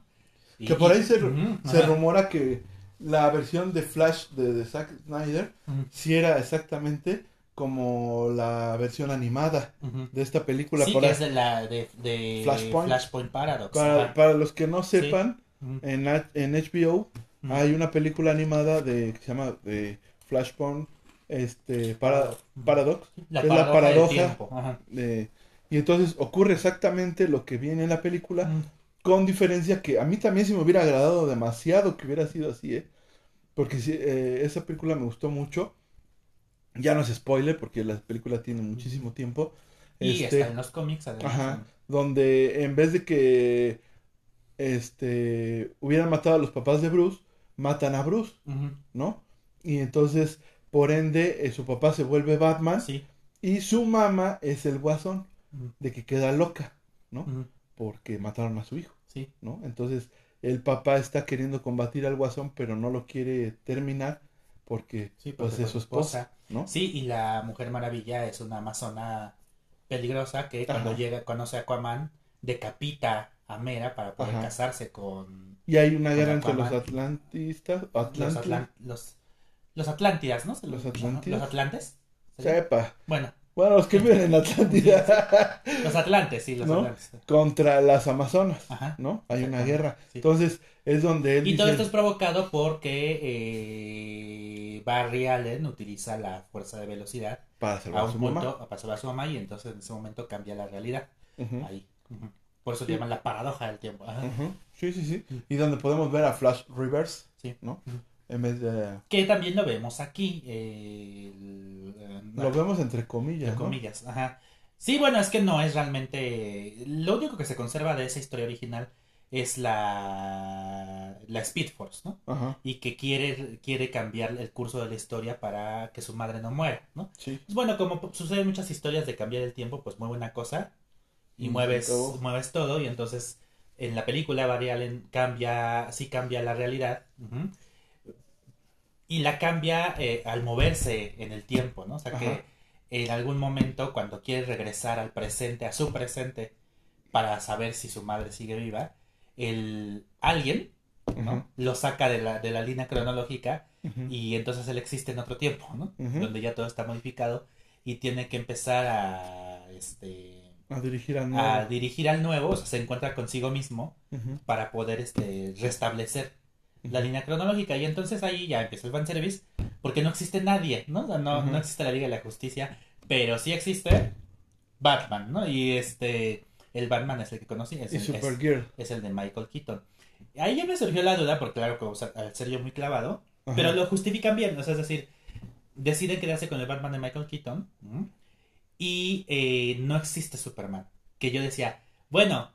Y- Que por ahí se, se rumora que la versión de Flash de, de Zack Snyder Ujú, sí era exactamente como la versión animada de esta película. Sí, para, que es de la de, de Flashpoint. Flashpoint. Paradox. para, los que no sepan, en, en HBO hay una película animada de que se llama de Flashpoint este para, Paradox la es la paradoja, de- y entonces ocurre exactamente lo que viene en la película. Con diferencia que a mí también sí me hubiera agradado demasiado que hubiera sido así, ¿eh? Porque eh, esa película me gustó mucho. Ya no es spoiler porque la película tiene muchísimo tiempo. Y Este, está en los cómics, además. Ajá. donde en vez de que este hubieran matado a los papás de Bruce, matan a Bruce, ¿no? Y entonces, por ende, eh, su papá se vuelve Batman Sí. y su mamá es el guasón, de que queda loca, ¿no? Porque mataron a su hijo, Sí. ¿no? Entonces, el papá está queriendo combatir al guasón, pero no lo quiere terminar porque, Sí, pues es su esposa, ¿no? Sí, y la Mujer Maravilla es una amazona peligrosa que cuando llega, conoce a Aquaman, decapita a Mera para poder Ajá. casarse con Y hay una guerra entre los atlantistas, los, Atlantis, Atlan- los, los Atlántidas, ¿no? Los Ajá, Atlantidas. ¿Los Atlantes? Sepa. Bueno, Bueno, los que viven en Atlántida los Atlantes, sí, los ¿No? Atlantes. contra las Amazonas, Ajá. ¿no? Hay una guerra. sí. Entonces, es donde él Y todo esto es provocado porque eh, Barry Allen utiliza la fuerza de velocidad para salvar a un su punto mamá. para salvar a su mamá y entonces en ese momento cambia la realidad. Ahí. Por eso Sí. llaman la paradoja del tiempo. Ajá. Sí, sí, sí. Y donde podemos ver a Flash Reverse, Sí. ¿no? Ujú. En vez de... Que también lo vemos aquí. eh, el- Lo vemos entre comillas, entre ¿no? comillas. Ajá. Sí, bueno, es que no es realmente. Lo único que se conserva de esa historia original es la, la Speed Force, ¿no? Ajá, Y que quiere, quiere cambiar el curso de la historia para que su madre no muera, ¿no? sí. Pues bueno, como p- suceden muchas historias de cambiar el tiempo, pues mueve una cosa y Y mueves, todo. mueves todo y entonces en la película Barry Allen cambia, sí cambia la realidad ujú, y la cambia eh, al moverse en el tiempo, ¿no? O sea Ajá. que en algún momento cuando quiere regresar al presente, a su presente, para saber si su madre sigue viva, el alguien, ¿no? Lo saca de la, de la línea cronológica y entonces él existe en otro tiempo, ¿no? Donde ya todo está modificado y tiene que empezar a, este, A dirigir al a nuevo. dirigir al nuevo, o sea, se encuentra consigo mismo para poder, este, restablecer la línea cronológica y entonces ahí ya empieza el fanservice porque no existe nadie, ¿no? No, no existe la Liga de la Justicia, pero sí existe Batman, ¿no? Y este, el Batman es el que conocí, es, el- es- Supergirl. es el de Michael Keaton. Ahí ya me surgió la duda, porque claro, como, al ser yo muy clavado, pero lo justifican bien, o sea, es decir, deciden quedarse con el Batman de Michael Keaton ¿m? y eh, no existe Superman. Que yo decía, bueno,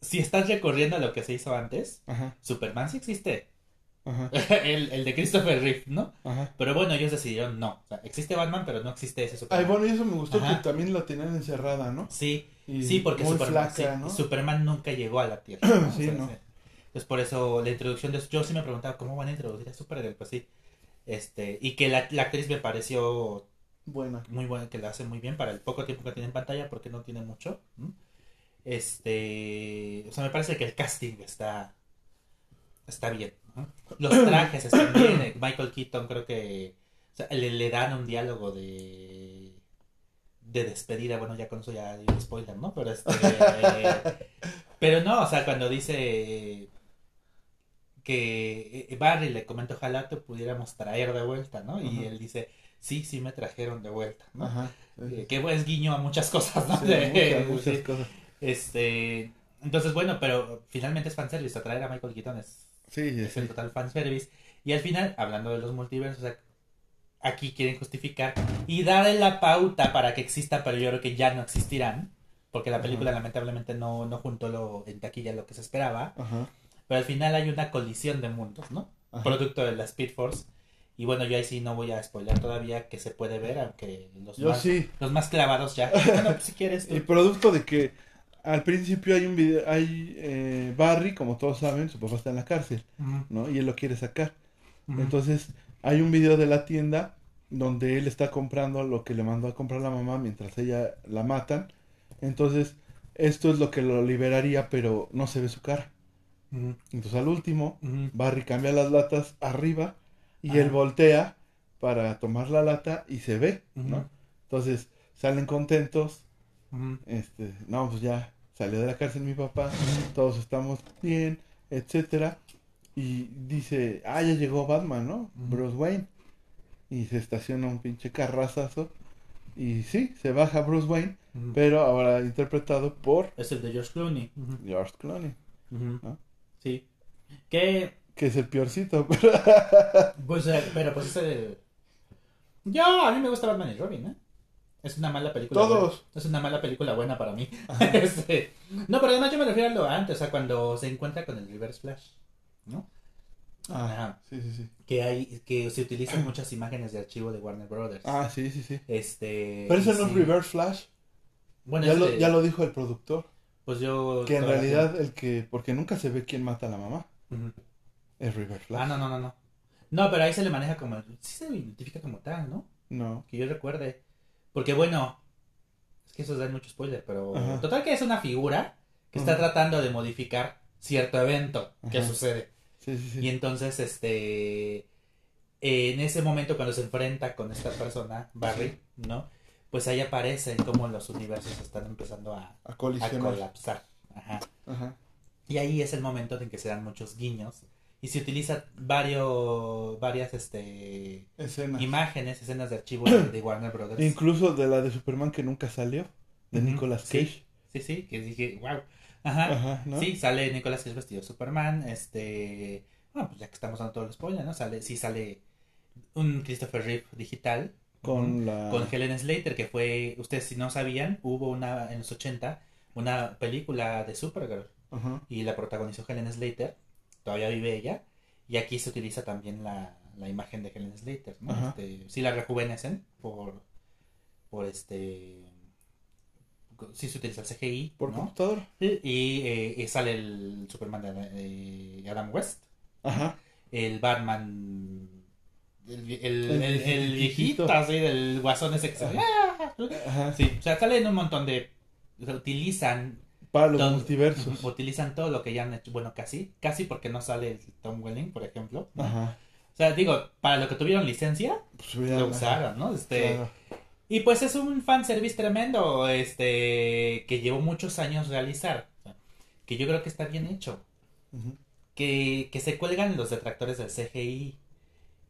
si estás recorriendo a lo que se hizo antes, Ajá, Superman sí existe. ajá, el, el de Christopher Reeve, ¿no? ajá. Pero bueno, ellos decidieron no. O sea, existe Batman, pero no existe ese Ay, Superman. bueno, y eso me gustó Ajá. que también la tenían encerrada, ¿no? Sí, y Sí, porque muy Superman, flaca, sí, ¿no? Superman nunca llegó a la Tierra. ¿no? Sí, ¿no? Entonces por eso la introducción de yo sí me preguntaba cómo van a introducir a Supergirl, pues sí. Este, y que la, la actriz me pareció Buena. muy buena, que la hace muy bien para el poco tiempo que tiene en pantalla, porque no tiene mucho. Este, o sea, me parece que el casting está está bien. ¿no? Los trajes están bien. eh, Michael Keaton creo que o sea, le, le dan un diálogo de de despedida, bueno, ya con eso ya digo spoiler, ¿no? Pero este pero no, o sea, cuando dice que eh, Barry le comenta ojalá te pudiéramos traer de vuelta, ¿no? Y Ajá. él dice, sí, sí me trajeron de vuelta, ¿no? Ajá. Eh, que es guiño a muchas cosas, ¿no? Sí, De- muchas, muchas sí. cosas. Este, entonces, bueno, pero finalmente es fanservice, atraer a Michael Keaton es, Sí, sí, es sí. el total fanservice. Y al final, hablando de los multiversos, o sea, aquí quieren justificar y darle la pauta para que exista, pero yo creo que ya no existirán, porque la película Ajá. lamentablemente no, no juntó lo, en taquilla lo que se esperaba, Ajá. pero al final hay una colisión de mundos, ¿no? Ajá. Producto de la Speed Force. Y bueno, yo ahí sí no voy a spoiler todavía que se puede ver, aunque los, Yo más, sí. los más clavados ya. Bueno, pues, si quieres tú. Y producto de que al principio hay un video, hay eh, Barry, como todos saben, su papá está en la cárcel, ¿no? Y él lo quiere sacar. Entonces, hay un video de la tienda donde él está comprando lo que le mandó a comprar la mamá mientras ella la matan. Entonces, esto es lo que lo liberaría, pero no se ve su cara. Entonces, al último. Barry cambia las latas arriba y él voltea para tomar la lata y se ve, ¿no? Entonces, salen contentos. Este, no, pues ya salió de la cárcel mi papá, todos estamos bien, etcétera. Y dice, ah, ya llegó Batman, ¿no? Bruce Wayne. Y se estaciona un pinche carrazazo. Y sí, se baja Bruce Wayne, pero ahora interpretado por Es el de George Clooney. George Clooney. ¿Ah? Sí. Que, que es el peorcito, pero pues, eh, pero pues ese... Yo, a mí me gusta Batman y Robin, ¿eh? Es una mala película. Todos. Es una mala película buena para mí. Este, No, pero además yo me refiero a lo antes, o sea, cuando se encuentra con el Reverse Flash, ¿no? Ah, Ajá. sí, sí, sí. Que hay, que se utilizan muchas imágenes de archivo de Warner Brothers. Ah, sí, sí, sí. Este. Pero ese y no es. Reverse Flash. Bueno, Ya lo, ya lo dijo el productor. Pues yo. Que en realidad el que, porque nunca se ve quién mata a la mamá, es Reverse Flash. Ah, no, no, no, no. No, pero ahí se le maneja como. Sí se identifica como tal, ¿no? No. Que yo recuerde. Porque bueno. Es que eso da mucho spoiler, pero. Ajá. Total que es una figura que está tratando de modificar cierto evento que Ajá. sucede. Sí, sí, sí. Y entonces, este. En ese momento, cuando se enfrenta con esta persona, Barry, ¿no? Pues ahí aparece cómo los universos están empezando a, A a colapsar. Ajá. Ajá. Y ahí es el momento en que se dan muchos guiños. Y se utiliza varios, varias este, Escena. imágenes, escenas de archivo de, de Warner Brothers. Incluso de la de Superman que nunca salió, de Nicolas. Cage. Sí, sí, que dije, wow. Ajá. Ajá, ¿no? Sí, sale Nicolas Cage vestido de Superman. Este. Bueno, pues ya que estamos dando todo el spoiler, ¿no? Sale, sí sale un Christopher Reeve digital. Con la... Con Helen Slater, que fue. Ustedes, si no sabían, hubo una en los 80 una película de Supergirl. Ajá. y la protagonizó Helen Slater, todavía vive ella, y aquí se utiliza también la, la imagen de Helen Slater, ¿no? Este, sí la rejuvenecen por, por este, sí se utiliza el CGI, Por ¿no? Y, eh, y sale el Superman de eh, Adam West, Ajá. el Batman, el, el, El el- el viejito. viejito, así, del guasón ese que se... Ajá. Sí, o sea, salen un montón de... o sea, utilizan Para los todo- multiversos. Utilizan todo lo que ya han hecho. Bueno, casi. Casi porque no sale Tom Welling, por ejemplo. Ajá. O sea, digo, para lo que tuvieron licencia, Pues lo usaron, ¿no? Este, Claro. Y pues es un fanservice tremendo, este, que llevó muchos años realizar. Que yo creo que está bien hecho. Ujú. Que, que se cuelgan los detractores del CGI.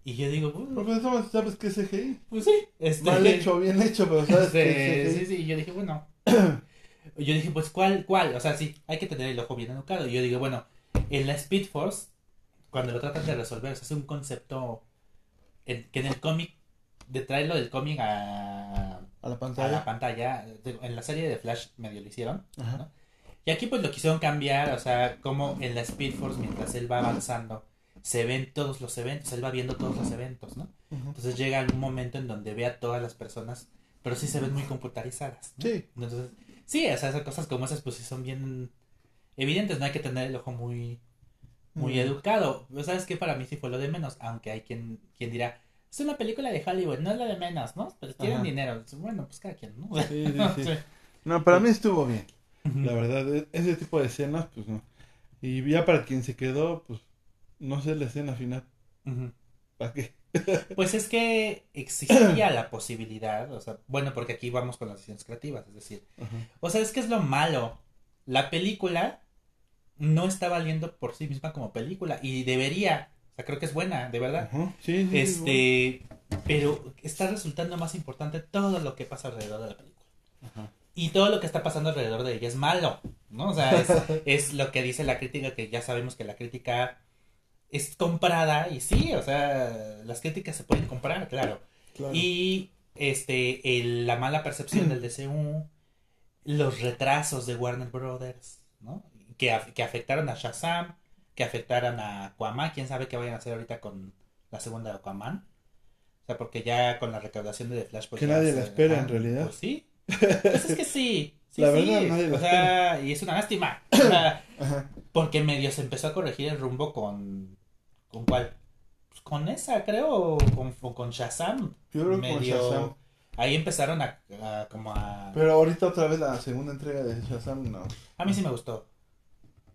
Y yo digo, "Uh, Pero ¿sabes qué es CGI? pues sí. Este, Mal hecho, bien hecho, pero ¿sabes este, qué es sí, CGI? sí, y yo dije, bueno. yo dije, pues, ¿cuál, cuál? O sea, sí, hay que tener el ojo bien educado. Y yo digo, bueno, en la Speed Force, cuando lo tratan de resolver, se hace un concepto en- que en el cómic, de traerlo del cómic a, A la a pantalla. la pantalla, de- en la serie de Flash medio lo hicieron. Y aquí pues lo quisieron cambiar, o sea, como en la Speed Force, mientras él va avanzando, se ven todos los eventos, él va viendo todos los eventos, ¿no? Entonces llega un momento en donde ve a todas las personas, pero sí se ven muy computarizadas. ¿no? Sí. Entonces Sí, o sea, esas cosas como esas pues sí son bien evidentes, no hay que tener el ojo muy muy Mm. educado. ¿Sabes qué? Para mí sí fue lo de menos, aunque hay quien, quien dirá, es una película de Hollywood, no es lo de menos, ¿no? Pero tienen Ajá. dinero. Bueno, pues cada quien, ¿no? Sí, sí, sí. No, para mí estuvo bien. La verdad, e- ese tipo de escenas, pues no. Y ya para quien se quedó, pues no sé la escena final. ¿Para qué? Pues es que existía la posibilidad, o sea, bueno, porque aquí vamos con las decisiones creativas, es decir, o sea, es que es lo malo. La película no está valiendo por sí misma como película y debería, o sea, creo que es buena, de verdad. Sí, sí, Este, pero está resultando más importante todo lo que pasa alrededor de la película. Y todo lo que está pasando alrededor de ella es malo, ¿no? O sea, es, es lo que dice la crítica, que ya sabemos que la crítica es comprada y sí, o sea, las críticas se pueden comprar, claro. Claro. Y este, el- la mala percepción del DCU, los retrasos de Warner Brothers, ¿no? Que, que afectaron a Shazam, que afectaron a Aquaman, quién sabe qué vayan a hacer ahorita con la segunda de Aquaman. O sea, porque ya con la recaudación de The Flash... pues Que nadie la espera, ajá, en realidad. Pues sí. Pues es que sí. sí, La sí. verdad, nadie la O sea, y es una lástima. O sea, porque medio se empezó a corregir el rumbo con... ¿Con cuál? Pues con esa, creo, o con, con Shazam. Yo creo que con Medio- Shazam. Ahí empezaron a, a como a... Pero ahorita otra vez la segunda entrega de Shazam, no. A mí sí me gustó.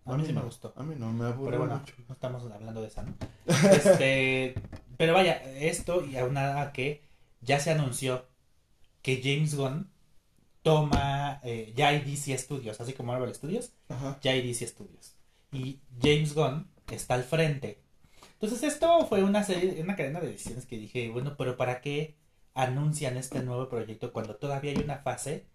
A mí sí me gustó. A mí no, me aburrió Pero bueno, mucho. no estamos hablando de esa, ¿no? Este, pero vaya, esto y aunada a que ya se anunció que James Gunn toma, eh, ya hay DC Studios, así como Marvel Studios, Ajá. ya hay DC Studios. Y James Gunn está al frente. Entonces esto fue una serie, una cadena de decisiones que dije, bueno, pero ¿para qué anuncian este nuevo proyecto cuando todavía hay una fase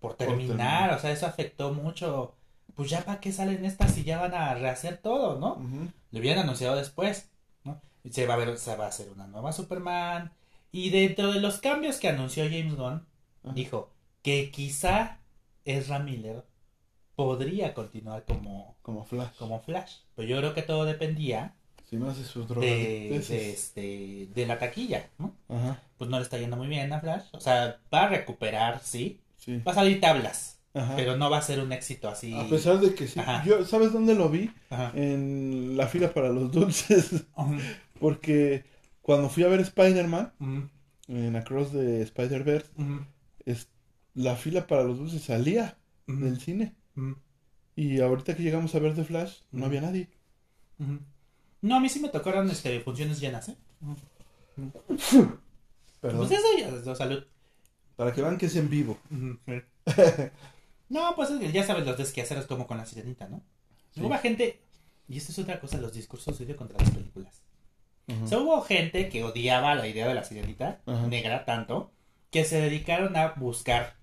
por terminar? terminar. O sea, eso afectó mucho. Pues ya para qué salen estas si ya van a rehacer todo, ¿no? Ujú. Lo hubieran anunciado después, ¿no? Se va a ver, se va a hacer una nueva Superman. Y dentro de los cambios que anunció James Gunn, dijo que quizá Ezra Miller podría continuar como, Como Flash. como Flash. Pero yo creo que todo dependía Si no hace sus de, drogas. de, este, de la taquilla, ¿no? Ajá. Pues no le está yendo muy bien a Flash. O sea, va a recuperar, sí. Sí. Va a salir tablas, Ajá. pero no va a ser un éxito así. A pesar de que sí. Ajá. Yo, ¿sabes dónde lo vi? Ajá. En la fila para los dulces. Porque cuando fui a ver Spider-Man, ujú, en Across the Spider-Verse, la fila para los dulces salía del cine. Y ahorita que llegamos a ver The Flash, no había nadie. No, a mí sí me tocaron este, funciones llenas, ¿eh? Perdón. Pues eso ya es de salud. Para que vean que es en vivo. No, pues es que ya sabes los desquaceros como con la sirenita, ¿no? Sí. Hubo gente, y esto es otra cosa, los discursos de odio contra las películas. Ujú. O sea, hubo gente que odiaba la idea de la sirenita negra tanto que se dedicaron a buscar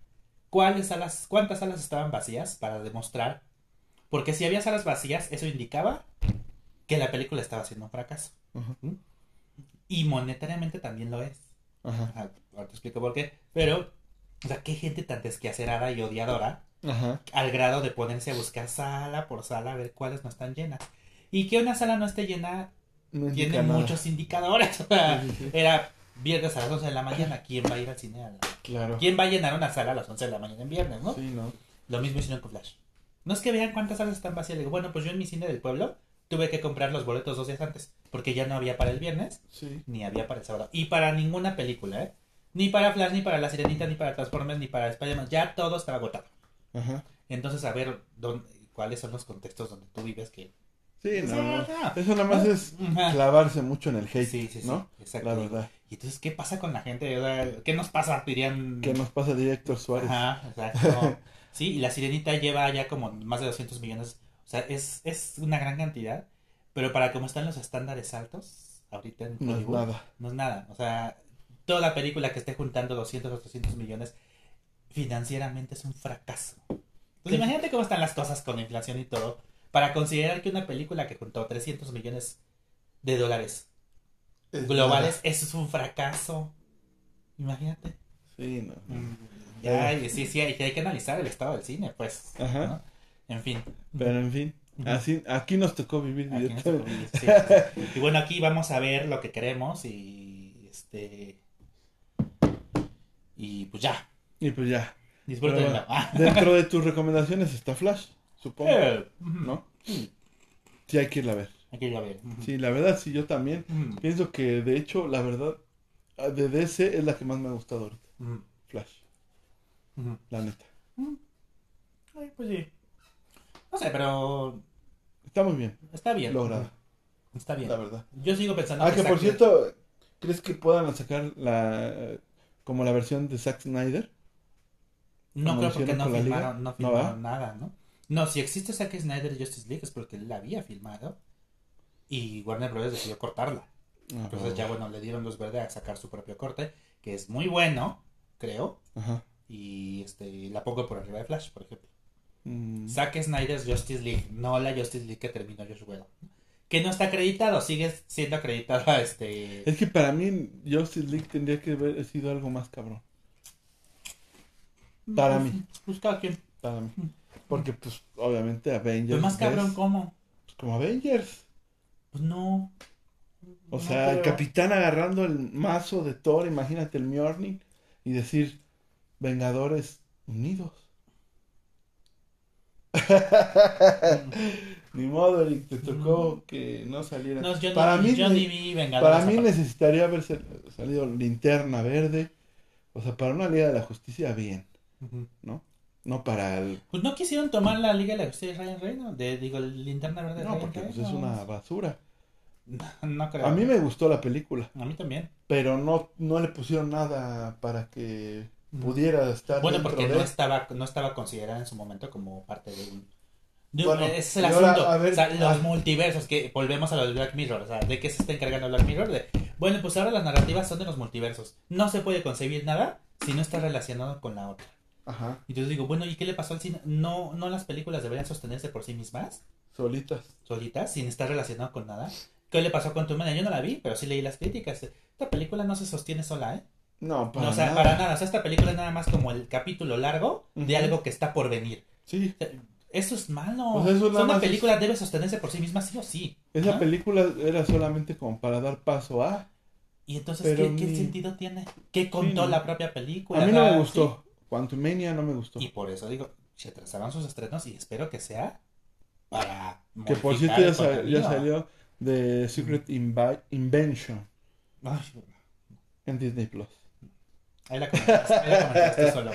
cuáles salas, cuántas salas estaban vacías para demostrar. Porque si había salas vacías, eso indicaba que la película estaba siendo un fracaso. Ajá. Y monetariamente también lo es. Ajá. Ajá, ahora te explico por qué. Pero, o sea, qué gente tan desquacerada y odiadora Ajá. al grado de ponerse a buscar sala por sala a ver cuáles no están llenas. Y que una sala no esté llena No tiene nada. muchos indicadores. Era viernes a las 11 de la mañana. ¿Quién va a ir al cine? A la- Claro. ¿Quién va a llenar una sala a las 11 de la mañana en viernes, no? Sí, ¿no? Lo mismo hicieron con Flash. No es que vean cuántas salas están vacías. Le digo, bueno, pues yo en mi cine del pueblo tuve que comprar los boletos dos días antes. Porque ya no había para el viernes Sí. ni había para el sábado. Y para ninguna película, ¿eh? Ni para Flash, ni para La Sirenita, ni para Transformers, ni para Spider-Man. Ya todo estaba agotado. Ajá. Entonces, a ver dónde, cuáles son los contextos donde tú vives que... Sí, no, no. Ajá. Eso nada más es clavarse mucho en el hate, Sí, sí, sí. ¿no? Exacto. La verdad. Y entonces, ¿qué pasa con la gente? O sea, ¿Qué nos pasa? Dirían... ¿Qué nos pasa director Suárez? Ajá, exacto. Sí, y La Sirenita lleva ya como más de 200 millones. O sea, es, es una gran cantidad. Pero para cómo están los estándares altos, ahorita en No es nada. No es nada. O sea, toda la película que esté juntando 200 o 300 millones financieramente es un fracaso. Pues imagínate cómo están las cosas con la inflación y todo. Para considerar que una película que juntó 300 millones de dólares Es globales, eso es un fracaso. Imagínate. Sí, no. Mm, Ya, sí, sí, hay, hay que analizar el estado del cine, pues. Ajá. ¿no? En fin. Pero en fin, así, aquí nos tocó vivir nos directamente. tocó vivir, sí, sí. Y bueno, aquí vamos a ver lo que queremos y este y pues ya. Y pues ya. Disfrútenlo. Bueno, dentro de tus recomendaciones está Flash, supongo, Eh, ¿no? Sí, hay que irla a ver. Hay que ir a ver. Sí, la verdad, sí, yo también. Pienso que, de hecho, la verdad, de DC es la que más me ha gustado ahorita. Flash, la neta. Ay, pues sí. No sé, pero Está muy bien está bien. lograda, Está bien. la verdad. Yo sigo pensando Ah, que por Zack- cierto, ¿crees que puedan sacar la como la versión de Zack Snyder? No creo porque no filmaron, no ¿no filmaron nada, ¿no? No, si existe Zack Snyder Justice League es porque él la había filmado y Warner Bros. decidió cortarla. Entonces ya bueno, le dieron luz verde a sacar su propio corte, que es muy bueno, creo, Ajá. y este la pongo por arriba de Flash, por ejemplo. Mm. Zack Snyder's Justice League, no la Justice League que terminó Josh Whedon. Que no está acreditado, sigue siendo acreditado a este... Es que para mí Justice League tendría que haber sido algo más cabrón. Para Pues, mí. Pues cada quien. Para mí. Porque, pues, obviamente Avengers. Pues más cabrón, ves, ¿cómo? pues, como Avengers. Pues no. O No sea, el capitán agarrando el mazo de Thor, imagínate el Mjolnir, y decir, Vengadores Unidos. Ni modo, Eric, te tocó que no saliera. No, yo, para ni, mí, yo ne- ni vi Vengadores para mí necesitaría haber sal- salido Linterna Verde. O sea, para una Liga de la Justicia, bien. ¿no? No para el... Pues no quisieron tomar la Liga de la Justicia de Ryan Reynolds, de, digo, Linterna Verde de No, Ryan porque pues, es una basura. No creo. A mí me gustó la película, A mí también. pero no, no le pusieron nada para que. Pudiera estar Bueno, porque de... no estaba, no estaba considerada en su momento como parte de un... de un- Bueno, ese es el ahora, asunto. a ver, o sea, los ah. multiversos, que volvemos a lo de Black Mirror. O sea, ¿de qué se está encargando Black Mirror? De, bueno, pues ahora las narrativas son de los multiversos. No se puede concebir nada si no está relacionado con la otra. Ajá, Y yo digo, bueno, ¿y qué le pasó al cine? ¿No, no las películas deberían sostenerse por sí mismas? solitas. solitas, sin estar relacionado con nada. ¿Qué le pasó con tu Yo no la vi, pero sí leí las críticas. Esta película no se sostiene sola, ¿eh? No, para No, o sea, nada. para nada. O sea, esta película es nada más como el capítulo largo de algo que está por venir. Sí, Eso es malo. O sea, eso O sea, una película debe sostenerse por sí misma, sí o sí. esa película era solamente como para dar paso a... Y entonces, ¿qué, qué sentido tiene? ¿Qué contó Sí. la propia película? A mí no me gustó. Quantumania no me gustó. sí. Y por eso digo, se atrasaron sus estrenos y espero que sea para. Que por cierto ya, salió de Secret Invi- Invention Ay, en Disney Plus. Ahí la comentaste, ahí la comentaste solo.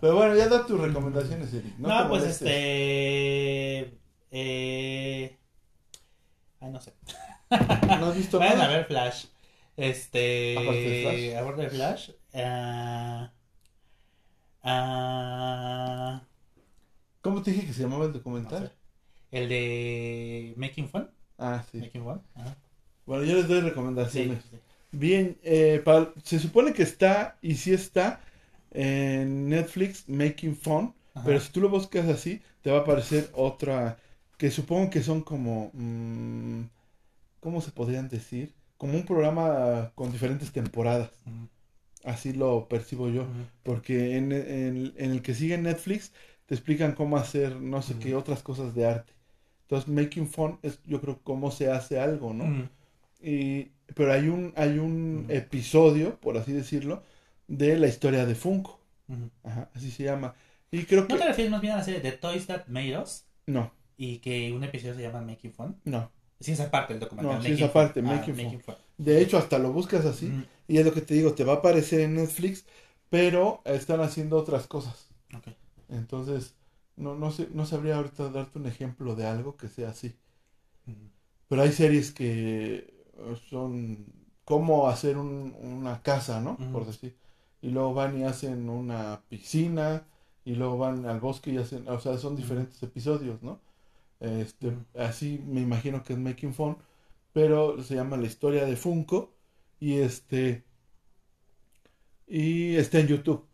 Pero bueno, ya da tus recomendaciones, Eric. No, No, pues molestes. este. Eh... Ay, no sé. ¿No has visto Vayan a nada? ver Flash. Este. Aparte de Flash. Flash. ah, ¿Cómo te dije que se llamaba el no documental? sé. El de Making Fun. Ah, sí. Making Fun. Ajá. Bueno, yo les doy Sí, recomendaciones. sí. Bien, eh, para- se supone que está, y sí está, en Netflix, Making Fun. Ajá. Pero si tú lo buscas así, te va a aparecer otra, que supongo que son como, mm, ¿cómo se podrían decir? Como un programa con diferentes temporadas. Así lo percibo yo. Porque en, en- en el que sigue Netflix te explican cómo hacer no sé qué otras cosas de arte. Entonces, Making Fun es yo creo cómo se hace algo, ¿no? Y, pero hay un, hay un episodio, por así decirlo, de la historia de Funko. Ajá, así se llama. Y creo ¿No que... te refieres más bien a la serie de Toys That Made Us? No, Y que un episodio se llama Making Fun. no. Sí, esa parte del documental. No, sí, esa parte. Ah, Making Fun. De hecho, hasta lo buscas así. Y es lo que te digo, te va a aparecer en Netflix, pero están haciendo otras cosas. Ok. Entonces, no, no, sé, no sabría ahorita darte un ejemplo de algo que sea así. Pero hay series que son cómo hacer un- una casa, ¿no? Por decir. Y luego van y hacen una piscina, y luego van al bosque y hacen, o sea, son diferentes episodios, ¿no? Este, así me imagino que es Making Fun, pero se llama La historia de Funko, y este, y está en YouTube,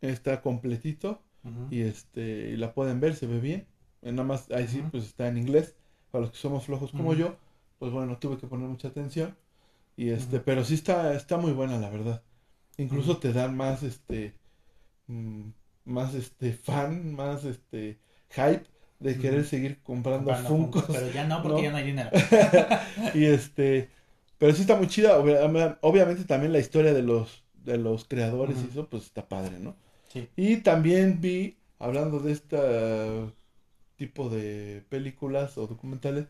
está completito, y este, y la pueden ver, se ve bien. Eh, Nada más, ahí sí, pues está en inglés. Para los que somos flojos como yo, pues bueno, tuve que poner mucha atención. Y este, pero sí está, está muy buena, la verdad. Incluso te dan más, este, mm, más, este, fan, más, este, hype de querer seguir comprando Funkos. Funko, Pero ya no, porque ¿no? ya no hay dinero. y este, pero sí está muy chida. Obvia- Obviamente también la historia de los, de los creadores y eso, pues está padre, ¿no? Sí. Y también vi, hablando de este tipo de películas o documentales,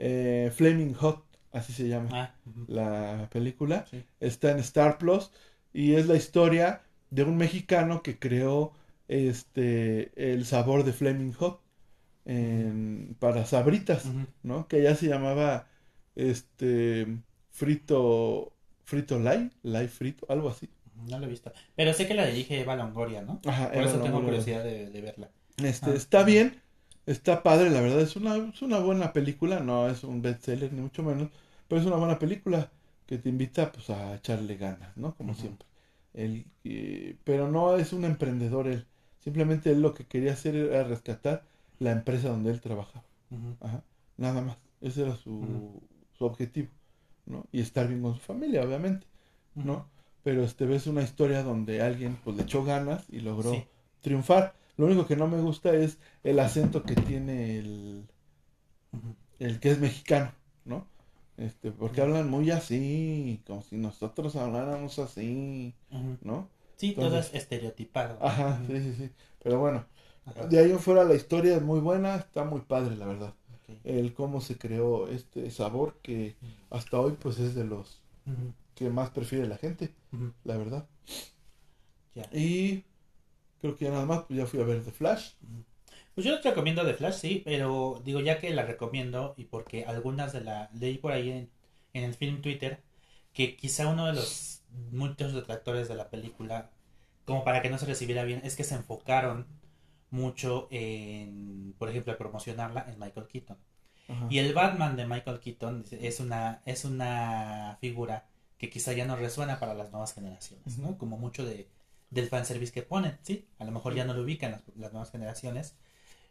eh, Flaming Hot, así se llama Ah, la película. Sí. Está en Star Plus y es la historia de un mexicano que creó este el sabor de Flaming Hot en- para sabritas. ¿no? Que ya se llamaba este frito frito light, light frito, algo así. No lo he visto. Pero sé que la dirige Eva Longoria, ¿no? Ajá, Por Eva eso tengo curiosidad de, de verla. Este, Ah. está bien, está padre, la verdad, es una, es una buena película, no es un bestseller ni mucho menos, pero es una buena película que te invita pues a echarle ganas, ¿no? Como siempre. Él, eh, pero no es un emprendedor él, simplemente él lo que quería hacer era rescatar la empresa donde él trabajaba. Ajá, nada más, ese era su, su objetivo, ¿no? Y estar bien con su familia, obviamente. ¿no? Pero este ves una historia donde alguien pues le echó ganas y logró Sí. triunfar. Lo único que no me gusta es el acento que tiene el, el que es mexicano, ¿no? Este, porque hablan muy así, como si nosotros habláramos así. ¿no? Sí, todo Entonces- es estereotipado. Ajá, sí, sí, sí. Pero bueno, Ajá. de ahí en fuera la historia es muy buena, está muy padre, la verdad. El cómo se creó este sabor que hasta hoy pues es de los que más prefiere la gente, la verdad. Y creo que ya nada más, pues ya fui a ver The Flash. Pues yo te recomiendo The Flash, sí, pero digo ya que la recomiendo y porque algunas de la leí por ahí en, en el film Twitter que quizá uno de los muchos detractores de la película, como para que no se recibiera bien, es que se enfocaron mucho en, por ejemplo, promocionarla en Michael Keaton. Ajá. Y el Batman de Michael Keaton es una, es una figura que quizá ya no resuena para las nuevas generaciones, ¿no? Como mucho de, del fanservice que ponen, ¿sí? A lo mejor ya no lo ubican las, las nuevas generaciones.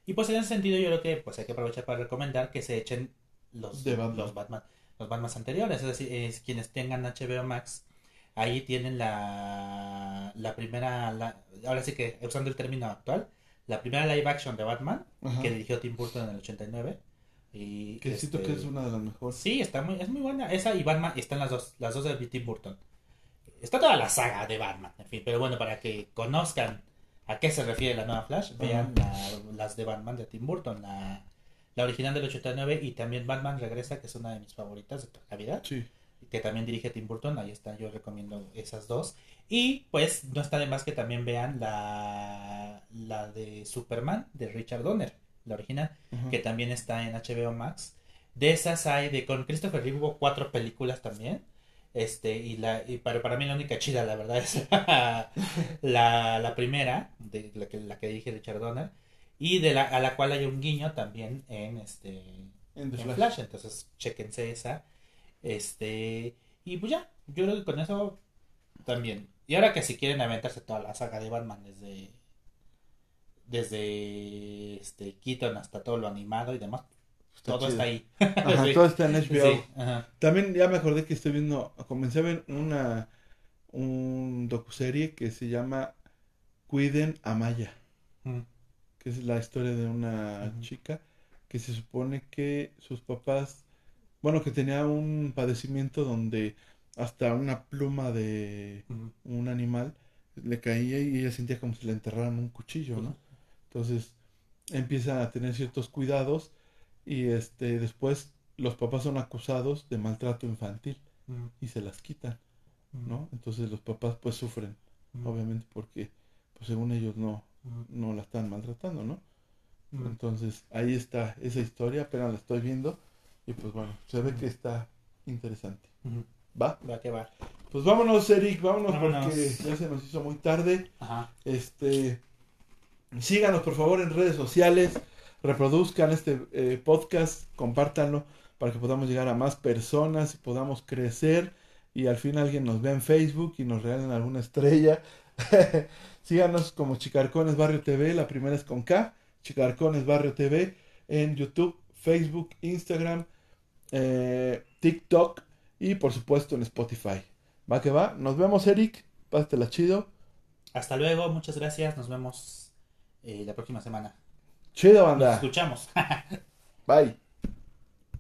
Y pues en ese sentido yo creo que pues hay que aprovechar para recomendar que se echen los, De Batman. los Batman, los Batman anteriores, es decir, es quienes tengan HBO Max, ahí tienen la, la primera, la- ahora sí que usando el término actual, la primera live action de Batman, Ajá. que dirigió Tim Burton en el 89. Y, Que siento este, que es una de las mejores. Sí, está muy, es muy buena. Esa y Batman están las dos, las dos de Tim Burton. Está toda la saga de Batman, en fin, pero bueno, para que conozcan a qué se refiere la nueva Flash, vean la- las de Batman de Tim Burton, la, la original del 89 y también Batman Regresa, que es una de mis favoritas de toda la vida, Sí. que también dirige Tim Burton, ahí está, yo recomiendo esas dos. Y pues no está de más que también vean la, la de Superman de Richard Donner, la original que también está en HBO Max. De esas hay, de con Christopher Reeve hubo cuatro películas también. Este, y la, y para, para mí la única chida, la verdad, es la, la, la primera, de la que, la que dirige Richard Donner, y de la, a la cual hay un guiño también en este En The en Flash. Flash. entonces chequense esa. Este, y pues ya, yo creo que con eso también. Y ahora que si quieren aventarse toda la saga de Batman desde desde este Keaton hasta todo lo animado y demás, Está todo chido. está ahí. Ajá, Sí. todo está en HBO. Sí, ajá. También ya me acordé que estoy viendo, comencé a ver una un docuserie que se llama Cuiden a Maya, Mm, que es la historia de una chica que se supone que sus papás, bueno, que tenía un padecimiento donde hasta una pluma de un animal le caía y ella sentía como si le enterraran un cuchillo, ¿no? Entonces empieza a tener ciertos cuidados y este después los papás son acusados de maltrato infantil Mm, y se las quitan, mm, ¿no? Entonces los papás pues sufren, mm, obviamente porque pues según ellos no no la están maltratando, ¿no? Entonces ahí está esa historia, apenas la estoy viendo y pues bueno, se ve que está interesante. ¿Va? Va que va. Pues vámonos, Eric, vámonos, Vámonos. porque ya se nos hizo muy tarde. Ajá. Este, síganos por favor en redes sociales, reproduzcan este eh, podcast, compártanlo para que podamos llegar a más personas y podamos crecer y al fin alguien nos vea en Facebook y nos regalen alguna estrella. síganos como Chicarcones Barrio TV, la primera es con K, Chicarcones Barrio TV en YouTube, Facebook, Instagram, eh, TikTok y por supuesto en Spotify. Va que va, nos vemos Eric, pásatela chido. Hasta luego, muchas gracias. Nos vemos eh, la próxima semana. Chido, Nos banda. escuchamos. Bye.